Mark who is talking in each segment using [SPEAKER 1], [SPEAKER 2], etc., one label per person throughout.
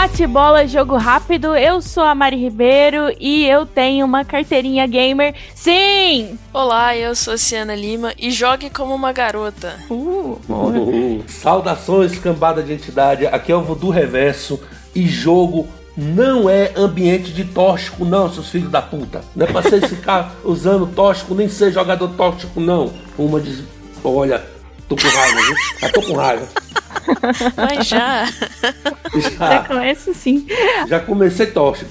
[SPEAKER 1] Bate bola, jogo rápido. Eu sou a Mari Ribeiro e eu tenho uma carteirinha gamer. Sim!
[SPEAKER 2] Olá, eu sou a Ciana Lima e jogue como uma garota.
[SPEAKER 1] Uh,
[SPEAKER 3] Uh, saudações, cambada de entidade. Aqui é o Voodoo Reverso e jogo não é ambiente de tóxico, não, seus filhos da puta. Não é pra vocês ficar usando tóxico, nem ser jogador tóxico, não. Uma diz. Olha, tô com raiva, viu? Já tô com raiva.
[SPEAKER 2] Mas já.
[SPEAKER 1] já
[SPEAKER 3] Já,
[SPEAKER 1] começa sim.
[SPEAKER 3] já comecei tóxico.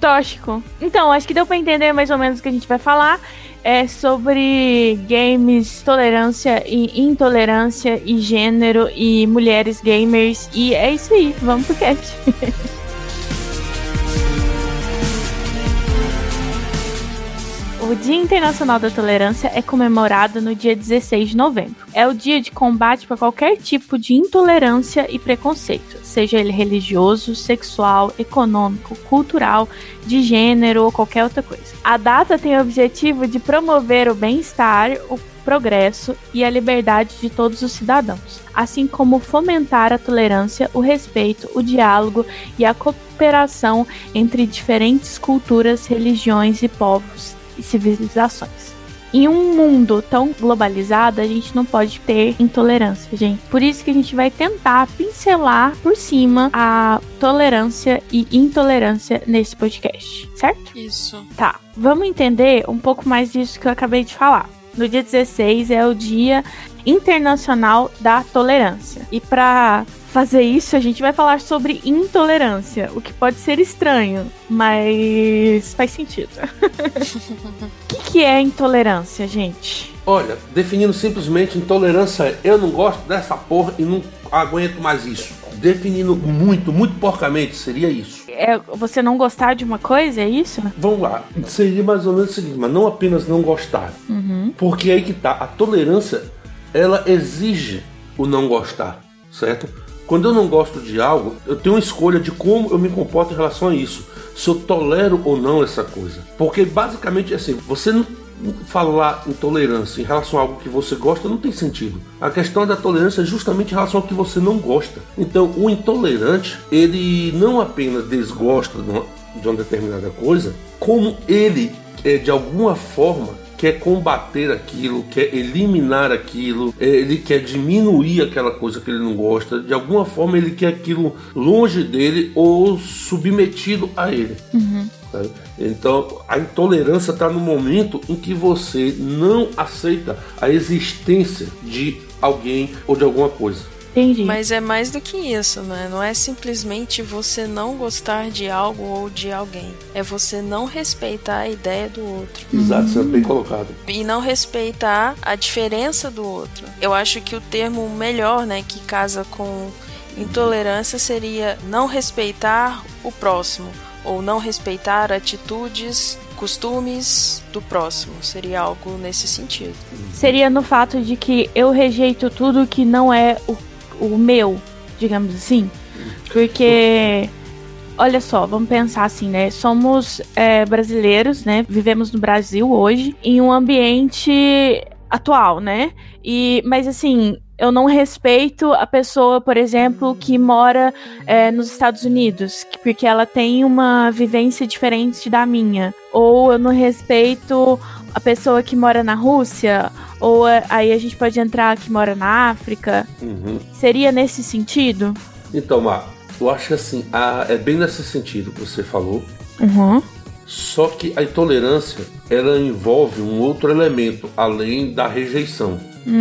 [SPEAKER 1] Tóxico. Então, acho que deu pra entender mais ou menos o que a gente vai falar. É sobre games, tolerância e intolerância e gênero e mulheres gamers. E é isso aí, vamos pro cast. O Dia Internacional da Tolerância é comemorado no dia 16 de novembro. É o dia de combate para qualquer tipo de intolerância e preconceito, seja ele religioso, sexual, econômico, cultural, de gênero ou qualquer outra coisa. A data tem o objetivo de promover o bem-estar, o progresso e a liberdade de todos os cidadãos, assim como fomentar a tolerância, o respeito, o diálogo e a cooperação entre diferentes culturas, religiões e povos e civilizações. Em um mundo tão globalizado, a gente não pode ter intolerância, gente. Por isso que a gente vai tentar pincelar por cima a tolerância e intolerância nesse podcast, certo?
[SPEAKER 2] Isso.
[SPEAKER 1] Tá, vamos entender um pouco mais disso que eu acabei de falar. No dia 16 é o Dia Internacional da Tolerância. E para fazer isso, a gente vai falar sobre intolerância, o que pode ser estranho, mas faz sentido. O que, que é intolerância, gente?
[SPEAKER 3] Olha, definindo simplesmente intolerância, eu não gosto dessa porra e não aguento mais isso. Definindo muito, muito porcamente, seria isso.
[SPEAKER 1] É você não gostar de uma coisa, é isso?
[SPEAKER 3] Vamos lá, seria mais ou menos o seguinte, mas não apenas não gostar.
[SPEAKER 1] Uhum.
[SPEAKER 3] Porque aí que tá, a tolerância, ela exige o não gostar, certo? Quando eu não gosto de algo, eu tenho uma escolha de como eu me comporto em relação a isso. Se eu tolero ou não essa coisa. Porque basicamente assim, você não falar intolerância em relação a algo que você gosta não tem sentido. A questão da tolerância é justamente em relação ao que você não gosta. Então, o intolerante, ele não apenas desgosta de uma, de uma determinada coisa, como ele, é, de alguma forma, quer combater aquilo, quer eliminar aquilo, é, ele quer diminuir aquela coisa que ele não gosta, de alguma forma ele quer aquilo longe dele ou submetido a ele. sabe? Então a intolerância está no momento em que você não aceita a existência de alguém ou de alguma coisa.
[SPEAKER 1] Entendi.
[SPEAKER 2] Mas é mais do que isso, né? Não é simplesmente você não gostar de algo ou de alguém. É você não respeitar a ideia do outro.
[SPEAKER 3] Exato, isso é bem colocado.
[SPEAKER 2] E não respeitar a diferença do outro. Eu acho que o termo melhor, né, que casa com intolerância seria não respeitar o próximo. Ou não respeitar atitudes, costumes do próximo. Seria algo nesse sentido.
[SPEAKER 1] Seria no fato de que eu rejeito tudo que não é o, o meu, digamos assim. Porque, olha só, vamos pensar assim, né? Somos é, brasileiros, né? Vivemos no Brasil hoje, em um ambiente atual, né? E, mas assim, eu não respeito a pessoa, por exemplo, que mora é, nos Estados Unidos, que- porque ela tem uma vivência diferente da minha. Ou eu não respeito a pessoa que mora na Rússia, ou é, aí a gente pode entrar que mora na África.
[SPEAKER 3] Uhum.
[SPEAKER 1] Seria nesse sentido?
[SPEAKER 3] Então, Mar, eu acho que assim, a- é bem nesse sentido que você falou.
[SPEAKER 1] Uhum.
[SPEAKER 3] Só que a intolerância ela envolve um outro elemento além da rejeição,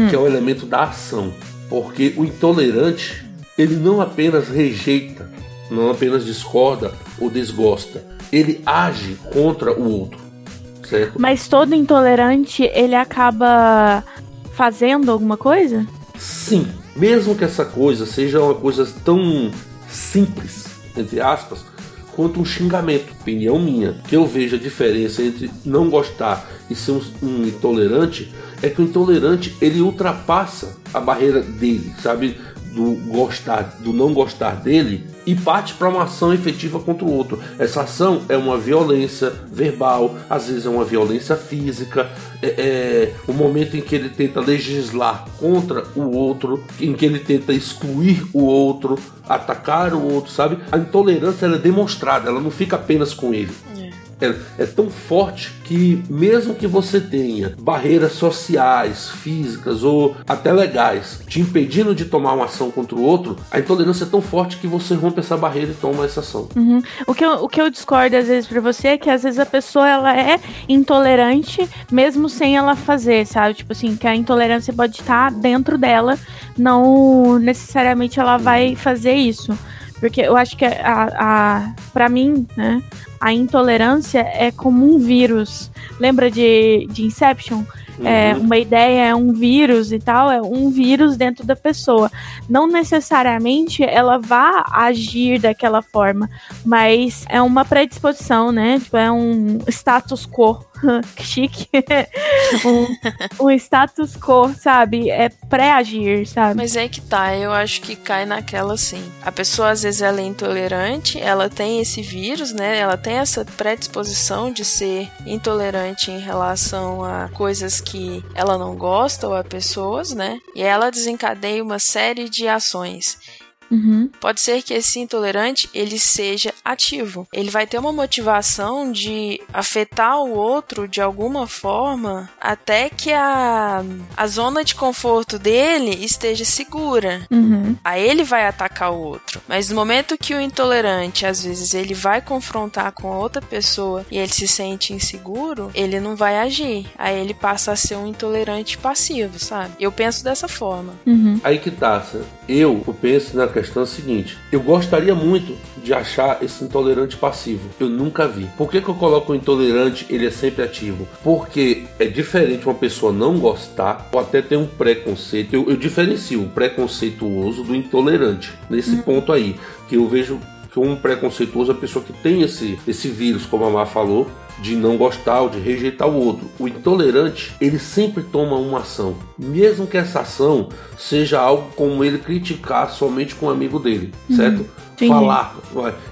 [SPEAKER 3] que é o elemento da ação. Porque o intolerante ele não apenas rejeita, não apenas discorda ou desgosta, ele age contra o outro,
[SPEAKER 1] Mas todo intolerante, ele acaba fazendo alguma coisa?
[SPEAKER 3] Sim, mesmo que essa coisa seja uma coisa tão simples, entre aspas, quanto um xingamento, opinião minha, que eu vejo a diferença entre não gostar e ser um, um intolerante, é que o intolerante ele ultrapassa a barreira dele, sabe? Do gostar, do não gostar dele e parte para uma ação efetiva contra o outro. Essa ação é uma violência verbal, às vezes é uma violência física, é, é o momento em que ele tenta legislar contra o outro, em que ele tenta excluir o outro, atacar o outro, sabe? A intolerância é demonstrada, ela não fica apenas com ele é, é tão forte que, mesmo que você tenha barreiras sociais, físicas ou até legais te impedindo de tomar uma ação contra o outro, a intolerância é tão forte que você rompe essa barreira e toma essa ação.
[SPEAKER 1] Uhum. O, que eu, o que eu discordo às vezes pra você é que às vezes a pessoa ela é intolerante mesmo sem ela fazer, sabe? Tipo assim, que a intolerância pode estar dentro dela, não necessariamente ela vai fazer isso. Porque eu acho que a, a para mim, né, a intolerância é como um vírus. Lembra de, de Inception? É, uhum. É, uma ideia é um vírus e tal, é um vírus dentro da pessoa. Não necessariamente ela vá agir daquela forma, mas é uma predisposição, né? Tipo, é um status quo chique. um, um status quo, sabe? É pré-agir, sabe?
[SPEAKER 2] Mas é que tá, eu acho que cai naquela assim. A pessoa às vezes ela é intolerante, ela tem esse vírus, né? Ela tem essa predisposição de ser intolerante em relação a coisas que ela não gosta ou a pessoas, né? E ela desencadeia uma série de ações.
[SPEAKER 1] Uhum.
[SPEAKER 2] Pode ser que esse intolerante ele seja ativo. Ele vai ter uma motivação de afetar o outro de alguma forma até que a, a zona de conforto dele esteja segura.
[SPEAKER 1] Uhum.
[SPEAKER 2] Aí ele vai atacar o outro. Mas no momento que o intolerante, às vezes, ele vai confrontar com a outra pessoa e ele se sente inseguro, ele não vai agir. Aí ele passa a ser um intolerante passivo, sabe? Eu penso dessa forma.
[SPEAKER 1] Uhum.
[SPEAKER 3] Aí que tá, eu penso na questão seguinte: eu gostaria muito de achar esse intolerante passivo. Eu nunca vi. Por que, que eu coloco o intolerante? Ele é sempre ativo. Porque é diferente uma pessoa não gostar ou até ter um preconceito. Eu, eu diferencio o preconceituoso do intolerante nesse uhum. ponto aí. Que eu vejo que um preconceituoso é a pessoa que tem esse, esse vírus, como a Mar falou, de não gostar ou de rejeitar o outro. O intolerante, ele sempre toma uma ação, mesmo que essa ação seja algo como ele criticar somente com um amigo dele, uhum. certo? Falar.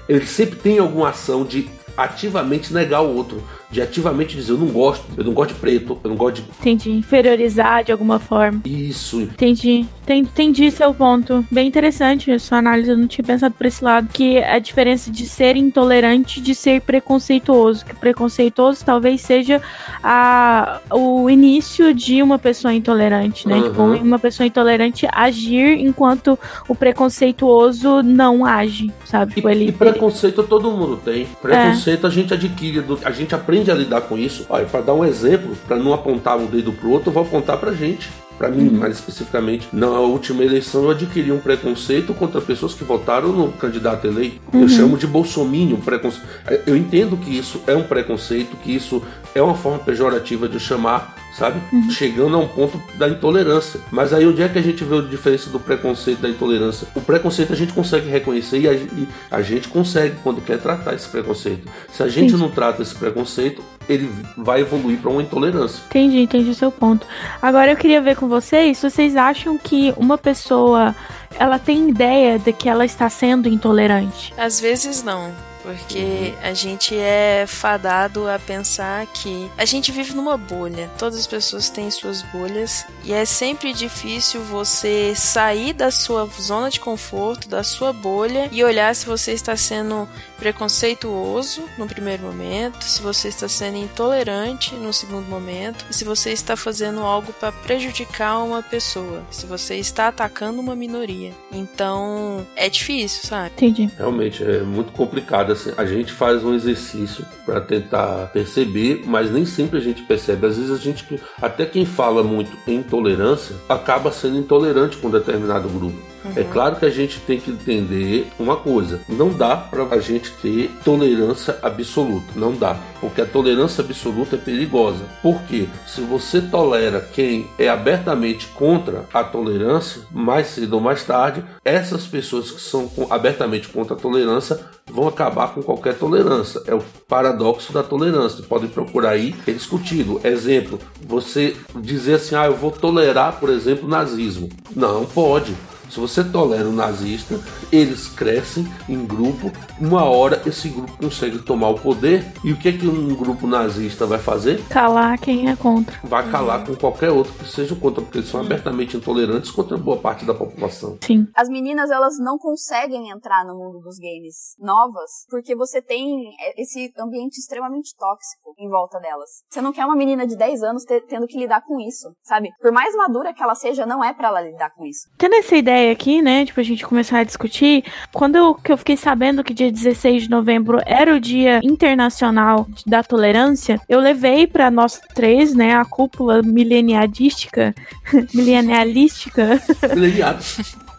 [SPEAKER 3] Ele sempre tem alguma ação de ativamente negar o outro de ativamente dizer eu não gosto, eu não gosto de preto, eu não gosto de.
[SPEAKER 1] Entendi. Inferiorizar de alguma forma.
[SPEAKER 3] Isso.
[SPEAKER 1] Entendi. Entendi seu ponto. Bem interessante a sua análise. Eu não tinha pensado por esse lado. Que a diferença de ser intolerante de ser preconceituoso. Que preconceituoso talvez seja a, o início de uma pessoa intolerante, né? Uhum. Tipo, uma pessoa intolerante agir enquanto o preconceituoso não age, sabe?
[SPEAKER 3] E, tipo, ele, e preconceito ele... todo mundo tem. Preconceito é. a gente adquire, a gente aprende aprende a lidar com isso. Olha, para dar um exemplo, para não apontar um dedo pro outro, eu vou apontar pra gente. Para mim, uhum. mais especificamente, na última eleição eu adquiri um preconceito contra pessoas que votaram no candidato eleito. Uhum. Eu chamo de bolsomínio preconceito. Eu entendo que isso é um preconceito, que isso é uma forma pejorativa de chamar sabe? Uhum. Chegando a um ponto da intolerância. Mas aí onde é que a gente vê a diferença do preconceito da intolerância? O preconceito a gente consegue reconhecer e a, e a gente consegue quando quer tratar esse preconceito. Se a gente Sim. não trata esse preconceito, ele vai evoluir para uma intolerância.
[SPEAKER 1] Entendi, entendi o seu ponto. Agora eu queria ver com vocês se vocês acham que uma pessoa ela tem ideia de que ela está sendo intolerante.
[SPEAKER 2] Às vezes não porque a gente é fadado a pensar que a gente vive numa bolha. Todas as pessoas têm suas bolhas e é sempre difícil você sair da sua zona de conforto, da sua bolha e olhar se você está sendo preconceituoso no primeiro momento, se você está sendo intolerante no segundo momento, e se você está fazendo algo para prejudicar uma pessoa, se você está atacando uma minoria. Então, é difícil, sabe?
[SPEAKER 1] Entendi.
[SPEAKER 3] Realmente é muito complicado assim. A gente faz um exercício para tentar perceber, mas nem sempre a gente percebe. Às vezes a gente até quem fala muito em intolerância acaba sendo intolerante com determinado grupo. Uhum. É claro que a gente tem que entender uma coisa: não dá para a gente ter tolerância absoluta. Não dá. Porque a tolerância absoluta é perigosa. Porque se você tolera quem é abertamente contra a tolerância, mais cedo ou mais tarde, essas pessoas que são abertamente contra a tolerância vão acabar com qualquer tolerância. É o paradoxo da tolerância. Podem procurar aí, é discutido. Exemplo, você dizer assim, ah, eu vou tolerar, por exemplo, nazismo. Não pode Se você tolera o nazista, eles crescem em grupo, uma hora esse grupo consegue tomar o poder, e o que é que um grupo nazista vai fazer?
[SPEAKER 1] Calar quem é contra.
[SPEAKER 3] Vai calar com qualquer outro que seja contra, porque eles são abertamente intolerantes contra boa parte da população.
[SPEAKER 1] Sim.
[SPEAKER 4] As meninas, elas não conseguem entrar no mundo dos games novas, porque você tem esse ambiente extremamente tóxico em volta delas. Você não quer uma menina de 10 anos tendo que lidar com isso, sabe? Por mais madura que ela seja, não é para ela lidar com isso.
[SPEAKER 1] Tendo essa ideia aqui, né, tipo, a gente começar a discutir, quando eu, que eu fiquei sabendo que dia 16 de novembro era o Dia Internacional da Tolerância, eu levei para nós três, né, a cúpula mileniadística, milenialística.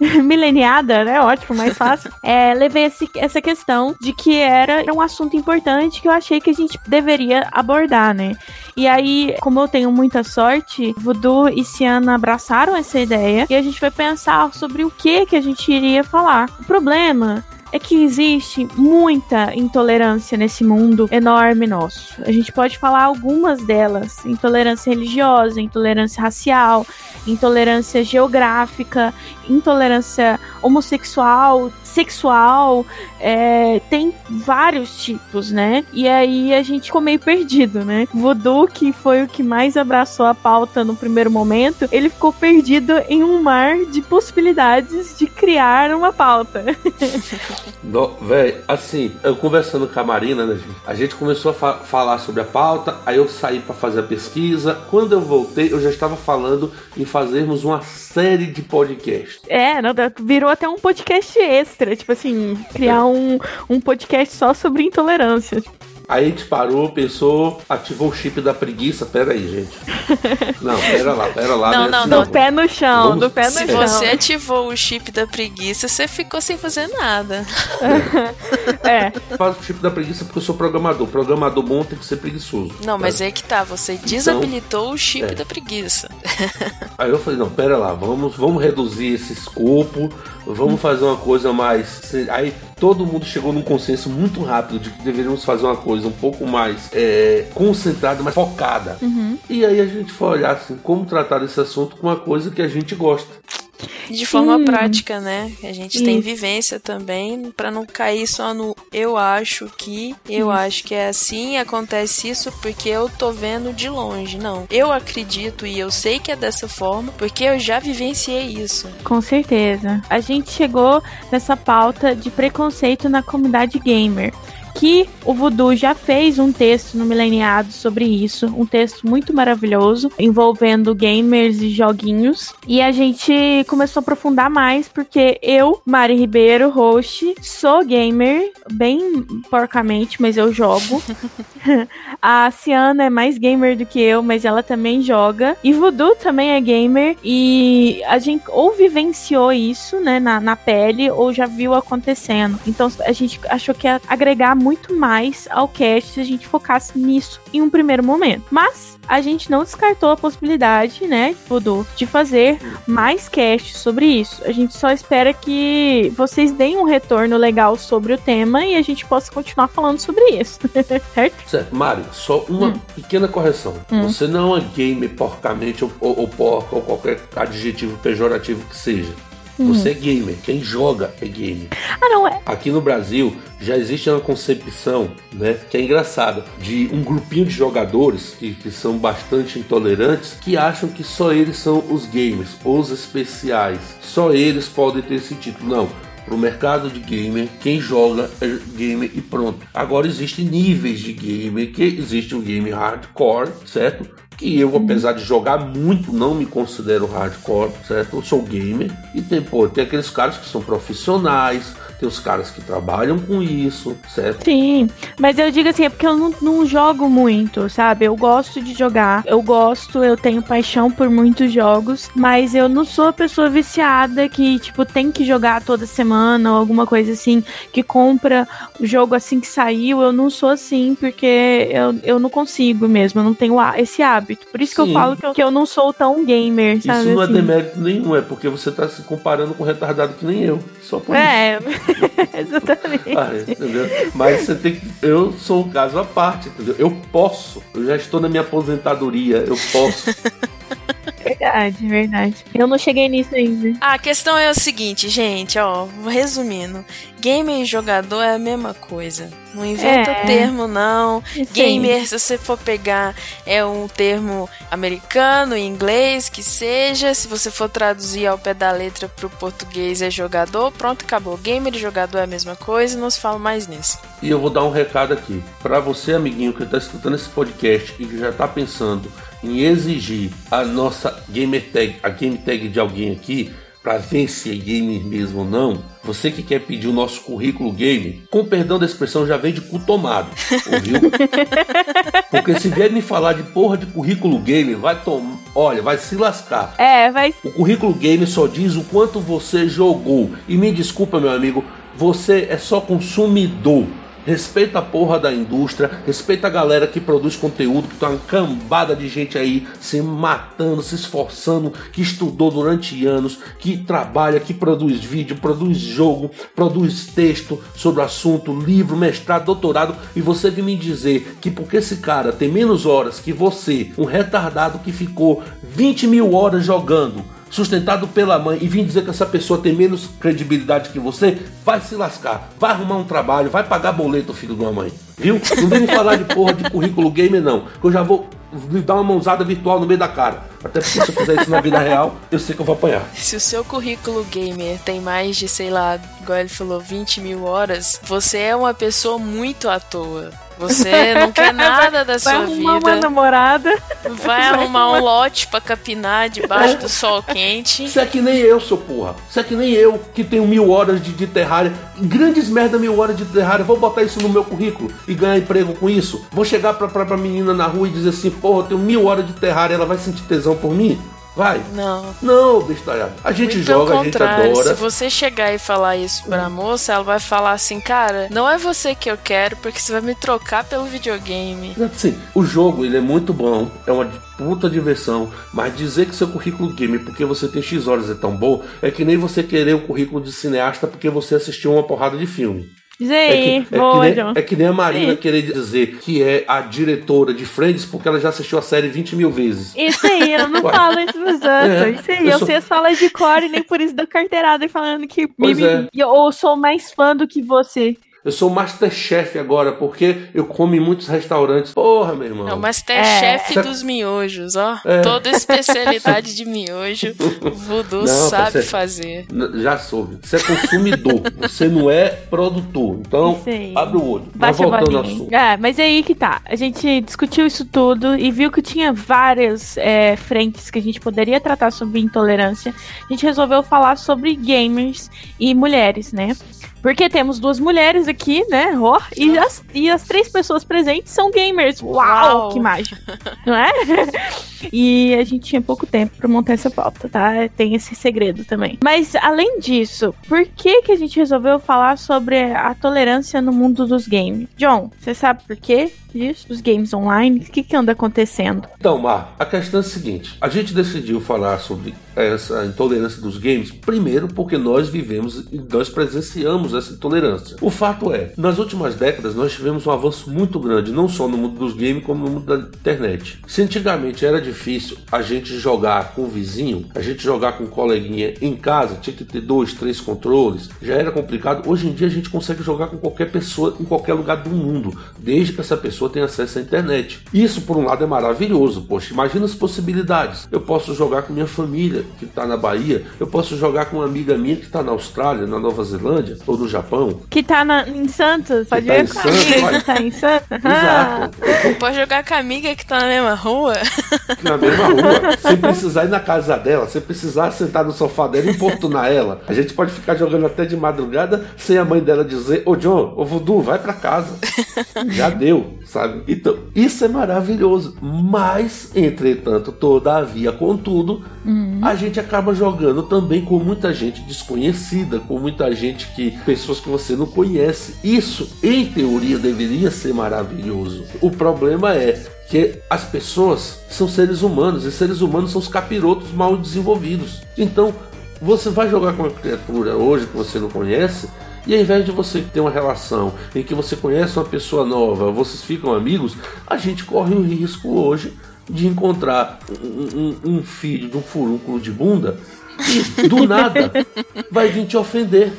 [SPEAKER 1] Mileniada, né? Ótimo, mais fácil. É, levei esse, essa questão de que era um assunto importante que eu achei que a gente deveria abordar, né? E aí, como eu tenho muita sorte, Voodoo e Ciana abraçaram essa ideia e a gente vai pensar sobre o que que a gente iria falar. O problema é que existe muita intolerância nesse mundo enorme nosso. A gente pode falar algumas delas: intolerância religiosa, intolerância racial, intolerância geográfica, intolerância homossexual, sexual, é, tem vários tipos, né? E aí a gente ficou meio perdido, né? Voodoo, que foi o que mais abraçou a pauta no primeiro momento, ele ficou perdido em um mar de possibilidades de criar uma pauta.
[SPEAKER 3] Véi, assim, eu conversando com a Marina, né, a gente começou a fa falar sobre a pauta, aí eu saí para fazer a pesquisa. Quando eu voltei, eu já estava falando em fazermos uma série de podcasts.
[SPEAKER 1] É, não, virou até um podcast extra, tipo assim, criar um, um podcast só sobre intolerância.
[SPEAKER 3] Aí a gente parou, pensou, ativou o chip da preguiça. Pera aí, gente. Não, pera lá, pera lá.
[SPEAKER 1] Não, né? não, não. Do pé no chão, Vamos... do pé no
[SPEAKER 2] Se
[SPEAKER 1] chão.
[SPEAKER 2] Se você ativou o chip da preguiça, você ficou sem fazer nada.
[SPEAKER 1] é.
[SPEAKER 3] Faz o chip da preguiça porque eu sou programador. Programador bom tem que ser preguiçoso.
[SPEAKER 2] Não, mas é aí que tá, você então, desabilitou então, o chip é. da preguiça.
[SPEAKER 3] Aí eu falei, não, pera lá, vamos, vamos reduzir esse escopo, vamos fazer uma coisa mais. Aí todo mundo chegou num consenso muito rápido de que deveríamos fazer uma coisa um pouco mais é, concentrada, mais focada.
[SPEAKER 1] Uhum.
[SPEAKER 3] E aí a gente foi olhar assim, como tratar desse assunto com uma coisa que a gente gosta.
[SPEAKER 2] De forma Sim. prática, né? A gente tem vivência também para não cair só no eu acho que, eu acho que é assim, acontece isso porque eu tô vendo de longe. Não, eu acredito e eu sei que é dessa forma porque eu já vivenciei isso.
[SPEAKER 1] Com certeza. A gente chegou nessa pauta de preconceito na comunidade gamer que o Voodoo já fez um texto no Mileniado sobre isso, um texto muito maravilhoso, envolvendo gamers e joguinhos. E a gente começou a aprofundar mais, porque eu, Mari Ribeiro, host, sou gamer, bem porcamente, mas eu jogo. a Ciana é mais gamer do que eu, mas ela também joga. E Voodoo também é gamer. E a gente ou vivenciou isso, né, na, na pele, ou já viu acontecendo. Então a gente achou que ia agregar muito mais ao cast se a gente focasse nisso em um primeiro momento. Mas a gente não descartou a possibilidade, né, Voodoo, de fazer mais casts sobre isso. A gente só espera que vocês deem um retorno legal sobre o tema e a gente possa continuar falando sobre isso. certo?
[SPEAKER 3] Certo. Mari, só uma hum. pequena correção. Hum. Você não é game porcamente ou, ou, ou porca ou qualquer adjetivo pejorativo que seja. Hum. Você é gamer. Quem joga é gamer.
[SPEAKER 1] Ah, não é.
[SPEAKER 3] Aqui no Brasil já existe uma concepção, né, que é engraçada, de um grupinho de jogadores que, que são bastante intolerantes que acham que só eles são os gamers, os especiais. Só eles podem ter esse título. Não para o mercado de gamer, quem joga é gamer e pronto. Agora existem níveis de gamer, que existe um game hardcore, certo? Que eu, apesar de jogar muito, não me considero hardcore, certo? Eu sou gamer e tem, pô, tem aqueles caras que são profissionais, tem os caras que trabalham com isso, certo?
[SPEAKER 1] Sim, mas eu digo assim, é porque eu não, não jogo muito, sabe? Eu gosto de jogar, eu gosto, eu tenho paixão por muitos jogos, mas eu não sou a pessoa viciada que, tipo, tem que jogar toda semana ou alguma coisa assim, que compra o jogo assim que saiu. Eu não sou assim, porque eu, eu não consigo mesmo, eu não tenho esse hábito. Por isso Sim. que eu falo que eu, que eu não sou tão gamer, sabe?
[SPEAKER 3] Isso não
[SPEAKER 1] é
[SPEAKER 3] assim. é demérito nenhum, é porque você tá se comparando com retardado que nem eu. Só por é,
[SPEAKER 1] isso. Exatamente. Ah,
[SPEAKER 3] entendeu? Mas você tem que. Eu sou um caso à parte, entendeu? Eu posso. Eu já estou na minha aposentadoria. Eu posso.
[SPEAKER 1] Verdade, verdade. Eu não cheguei nisso ainda.
[SPEAKER 2] A questão é o seguinte, gente, ó, resumindo. Gamer e jogador é a mesma coisa. Não inventa
[SPEAKER 1] É.
[SPEAKER 2] termo, não.
[SPEAKER 1] Sim.
[SPEAKER 2] Gamer, se você for pegar, é um termo americano, inglês, que seja. Se você for traduzir ao pé da letra pro português, é jogador. Pronto, acabou. Gamer e jogador é a mesma coisa. Não se fala mais nisso.
[SPEAKER 3] E eu vou dar um recado aqui. Pra você, amiguinho, que tá escutando esse podcast e que já tá pensando em exigir a nossa gamer tag, a game tag de alguém aqui, pra ver se é gamer mesmo ou não, você que quer pedir o nosso currículo game, com perdão da expressão, já vem de cu tomado, ouviu? Porque se vier me falar de porra de currículo game, vai tomar. Olha, vai se lascar.
[SPEAKER 1] É, vai.
[SPEAKER 3] O currículo game só diz o quanto você jogou. E me desculpa, meu amigo, você é só consumidor. Respeita a porra da indústria, respeita a galera que produz conteúdo, que tá uma cambada de gente aí se matando, se esforçando, que estudou durante anos, que trabalha, que produz vídeo, produz jogo, produz texto sobre o assunto, livro, mestrado, doutorado, e você vem me dizer que porque esse cara tem menos horas que você, um retardado que ficou 20 mil horas jogando, sustentado pela mãe e vir dizer que essa pessoa tem menos credibilidade que você, vai se lascar, vai arrumar um trabalho, vai pagar boleto, filho de uma mãe. Viu? Não vem me falar de porra de currículo gamer, não. Que eu já vou lhe dar uma mãozada virtual no meio da cara. Até porque se eu fizer isso na vida real, eu sei que eu vou apanhar.
[SPEAKER 2] Se o seu currículo gamer tem mais de, sei lá, igual ele falou, 20 mil horas, você é uma pessoa muito à toa. Você não quer nada da
[SPEAKER 1] Vai
[SPEAKER 2] sua
[SPEAKER 1] arrumar uma
[SPEAKER 2] vida.
[SPEAKER 1] namorada.
[SPEAKER 2] Vai arrumar um lote pra capinar debaixo do sol quente.
[SPEAKER 3] Isso é que nem eu, seu porra. Isso é que nem eu, que tenho mil horas de, de terrária. Grandes merda, mil horas de terrária. Vou botar isso no meu currículo e ganhar emprego com isso. Vou chegar pra, pra, pra menina na rua e dizer assim: porra, eu tenho mil horas de terrária. Ela vai sentir tesão por mim? Vai.
[SPEAKER 2] Não.
[SPEAKER 3] Não, bestalhado. A gente
[SPEAKER 2] Muito
[SPEAKER 3] joga, a gente adora.
[SPEAKER 2] se você chegar e falar isso pra moça, ela vai falar assim, cara, não é você que eu quero, porque você vai me trocar pelo videogame.
[SPEAKER 3] Assim, o jogo ele é muito bom, é uma puta diversão, mas dizer que seu currículo game porque você tem X horas é tão bom, é que nem você querer um currículo de cineasta porque você assistiu uma porrada de filme. É
[SPEAKER 1] aí,
[SPEAKER 3] que, é,
[SPEAKER 1] boa,
[SPEAKER 3] que nem, é que nem a Marina
[SPEAKER 1] Sim.
[SPEAKER 3] querer dizer que é a diretora de Friends porque ela já assistiu a série 20 mil vezes.
[SPEAKER 1] Isso aí, eu não falo isso pros outros.
[SPEAKER 3] É,
[SPEAKER 1] isso aí,
[SPEAKER 3] eu
[SPEAKER 1] eu,
[SPEAKER 3] sou-
[SPEAKER 1] sei as falas de cor e nem por isso dou carteirada falando que
[SPEAKER 3] Pois
[SPEAKER 1] me-
[SPEAKER 3] é.
[SPEAKER 1] eu ou sou mais fã do que você.
[SPEAKER 3] Eu sou Masterchef agora porque eu como em muitos restaurantes. Porra, meu irmão.
[SPEAKER 2] É o Masterchef
[SPEAKER 3] É.
[SPEAKER 2] dos miojos, ó.
[SPEAKER 3] É.
[SPEAKER 2] Toda especialidade de miojo, o Voodoo
[SPEAKER 3] Não,
[SPEAKER 2] sabe fazer.
[SPEAKER 3] Já soube. Você é consumidor, você não é produtor. Então, abre o olho. Mas
[SPEAKER 1] Bate a
[SPEAKER 3] voltando ao assunto.
[SPEAKER 1] É, mas é aí que tá. A gente discutiu isso tudo e viu que tinha várias é, frentes que a gente poderia tratar sobre intolerância. A gente resolveu falar sobre gamers e mulheres, né? Porque temos duas mulheres aqui, né? Ó, e, as, e as três pessoas presentes são gamers. Uau,
[SPEAKER 2] Uau.
[SPEAKER 1] que mágico. Não é? E a gente tinha pouco tempo pra montar essa pauta, tá? Tem esse segredo também. Mas além disso, por que que a gente resolveu falar sobre a tolerância no mundo dos games? John, você sabe por quê disso? Dos games online? O que que anda acontecendo?
[SPEAKER 3] Então, Mar, a questão é a seguinte: a gente decidiu falar sobre essa intolerância dos games, primeiro porque nós vivemos e nós presenciamos essa intolerância. O fato é, nas últimas décadas nós tivemos um avanço muito grande, não só no mundo dos games, como no mundo da internet. Se antigamente era difícil a gente jogar com o vizinho, a gente jogar com um coleguinha em casa, tinha que ter dois, três controles, já era complicado. Hoje em dia a gente consegue jogar com qualquer pessoa em qualquer lugar do mundo, desde que essa pessoa tenha acesso à internet. Isso, por um lado, é maravilhoso. Poxa, imagina as possibilidades. Eu posso jogar com minha família, que está na Bahia, eu posso jogar com uma amiga minha que está na Austrália, na Nova Zelândia ou no Japão.
[SPEAKER 1] Que tá na- em Santos? Pode
[SPEAKER 3] tá
[SPEAKER 1] ver
[SPEAKER 3] em
[SPEAKER 1] com
[SPEAKER 3] Santos,
[SPEAKER 1] a
[SPEAKER 3] olha.
[SPEAKER 1] que tá em Santos?
[SPEAKER 3] Exato.
[SPEAKER 2] Pode jogar com a amiga que tá na mesma rua?
[SPEAKER 3] na mesma rua, sem precisar ir na casa dela, sem precisar sentar no sofá dela e importunar ela. A gente pode ficar jogando até de madrugada sem a mãe dela dizer: Ô John, ô Voodoo, vai pra casa. Já deu, sabe? Então, isso é maravilhoso. Mas, entretanto, todavia, contudo, a gente acaba jogando também com muita gente desconhecida, com muita gente que. pessoas que você não conhece. Isso, em teoria, deveria ser maravilhoso. O problema é que as pessoas são seres humanos e seres humanos são os capirotos mal desenvolvidos. Então, você vai jogar com uma criatura hoje que você não conhece. E ao invés de você ter uma relação em que você conhece uma pessoa nova, vocês ficam amigos, a gente corre o risco hoje de encontrar um, um, um filho de um furúnculo de bunda e do nada vai vir te ofender.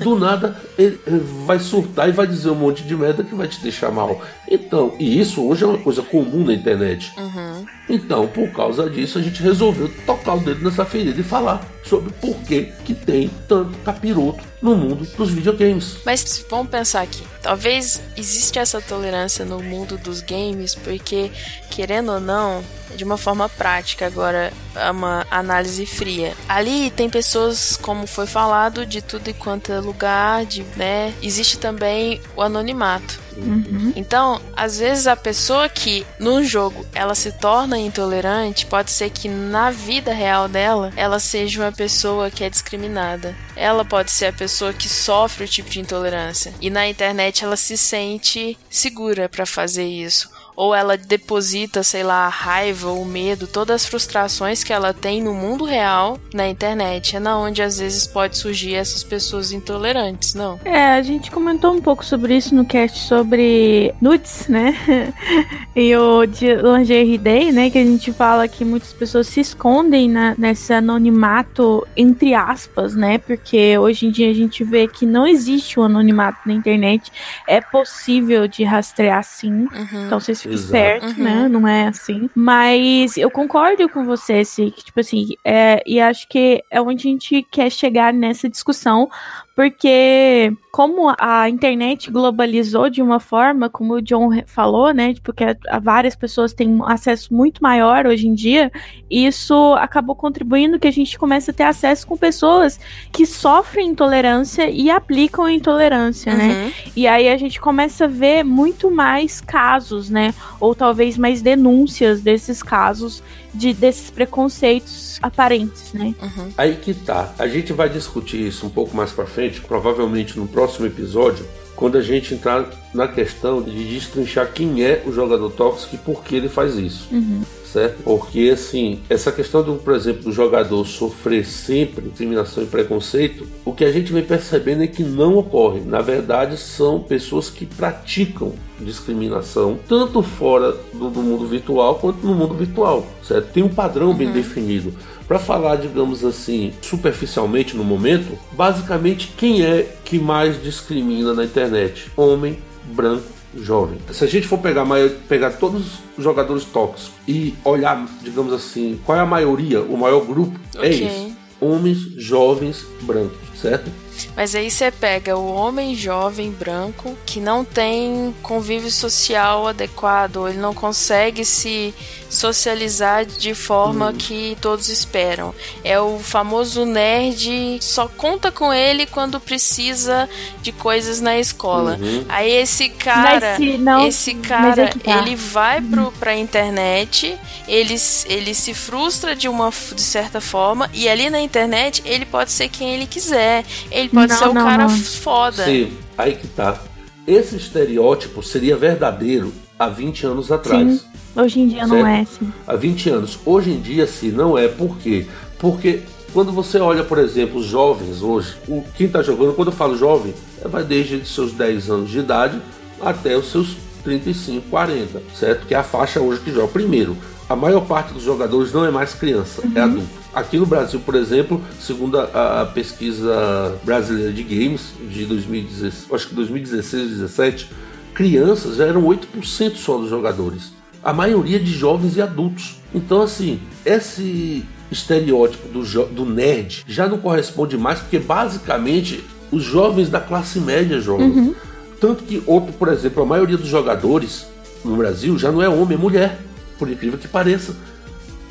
[SPEAKER 3] Do nada ele vai surtar e vai dizer um monte de merda que vai te deixar mal. Então, e isso hoje é uma coisa comum na internet.
[SPEAKER 2] Uhum.
[SPEAKER 3] Então, por causa disso, a gente resolveu tocar o dedo nessa ferida e falar sobre por que, que tem tanto capiroto no mundo dos videogames.
[SPEAKER 2] Mas vamos pensar aqui. Talvez existe essa tolerância no mundo dos games, porque, querendo ou não, de uma forma prática, agora é uma análise fria. Ali tem pessoas, como foi falado, de tudo e quanto é lugar, de, né? Existe também o anonimato.
[SPEAKER 1] Uhum.
[SPEAKER 2] Então, às vezes a pessoa que no jogo ela se torna intolerante, pode ser que na vida real dela ela seja uma pessoa que é discriminada. Ela pode ser a pessoa que sofre o tipo de intolerância e na internet ela se sente segura para fazer isso ou ela deposita, sei lá, a raiva, o medo, todas as frustrações que ela tem no mundo real na internet. É na onde às vezes pode surgir essas pessoas intolerantes, não?
[SPEAKER 1] É, a gente comentou um pouco sobre isso no cast sobre nudes, né? e o de Lingerie Day, né? Que a gente fala que muitas pessoas se escondem na, nesse anonimato, entre aspas, né? Porque hoje em dia a gente vê que não existe o um anonimato na internet. É possível de rastrear sim.
[SPEAKER 2] Uhum.
[SPEAKER 1] Então vocês fiquem espertos, uhum. né? Não é assim. Mas eu concordo com você, se que, tipo assim, é, e acho que é onde a gente quer chegar nessa discussão, porque como a internet globalizou de uma forma, como o John falou, né, porque tipo, várias pessoas têm um acesso muito maior hoje em dia, isso acabou contribuindo que a gente comece a ter acesso com pessoas que sofrem intolerância e aplicam a intolerância, né? uhum. né? E aí a gente começa a ver muito mais casos, né, ou talvez mais denúncias desses casos de desses preconceitos aparentes, né?
[SPEAKER 2] Uhum.
[SPEAKER 3] Aí que tá. A gente vai discutir isso um pouco mais para frente, provavelmente no próximo episódio, quando a gente entrar na questão de destrinchar quem é o jogador tóxico e por que ele faz isso.
[SPEAKER 1] Uhum
[SPEAKER 3] certo? Porque, assim, essa questão, do, por exemplo, do jogador sofrer sempre discriminação e preconceito, o que a gente vem percebendo é que não ocorre. Na verdade, são pessoas que praticam discriminação, tanto fora do, do mundo virtual quanto no mundo virtual, certo? Tem um padrão uhum. bem definido. Para falar, digamos assim, superficialmente no momento, basicamente quem é que mais discrimina na internet? Homem, branco, jovem. Se a gente for pegar, pegar todos os jogadores tóxicos e olhar, digamos assim, qual é a maioria, o maior grupo, é okay. é isso. Homens jovens brancos, certo?
[SPEAKER 2] Mas aí você pega o homem jovem branco que não tem convívio social adequado, ele não consegue se socializar de forma hum. que todos esperam. É o famoso nerd, só conta com ele quando precisa de coisas na escola.
[SPEAKER 3] Uhum.
[SPEAKER 2] Aí esse cara, se não, esse cara, é tá. ele vai pro, pra internet, ele, ele se frustra de uma de certa forma e ali na internet ele pode ser quem ele quiser. Ele pode não, ser o não, cara não. foda.
[SPEAKER 3] Sim, aí que tá. Esse estereótipo seria verdadeiro há 20 anos atrás.
[SPEAKER 1] Sim. Hoje em dia certo? não é assim.
[SPEAKER 3] Há 20 anos. Hoje em dia, sim, não é. Por quê? Porque quando você olha, por exemplo, os jovens hoje, o, quem está jogando, quando eu falo jovem, é, vai desde os seus 10 anos de idade até os seus 35, 40, certo? Que é a faixa hoje que joga. Primeiro, a maior parte dos jogadores não é mais criança, é uhum. é adulto. Aqui no Brasil, por exemplo, segundo a, a pesquisa brasileira de games de 2016, acho que 2016 2017, crianças já eram 8% só dos jogadores. A maioria de jovens e adultos. Então, assim, esse estereótipo do, do nerd já não corresponde mais, porque basicamente os jovens da classe média jogam.
[SPEAKER 1] Uhum.
[SPEAKER 3] Tanto que, outro, por exemplo, a maioria dos jogadores no Brasil já não é homem, é mulher por incrível que pareça.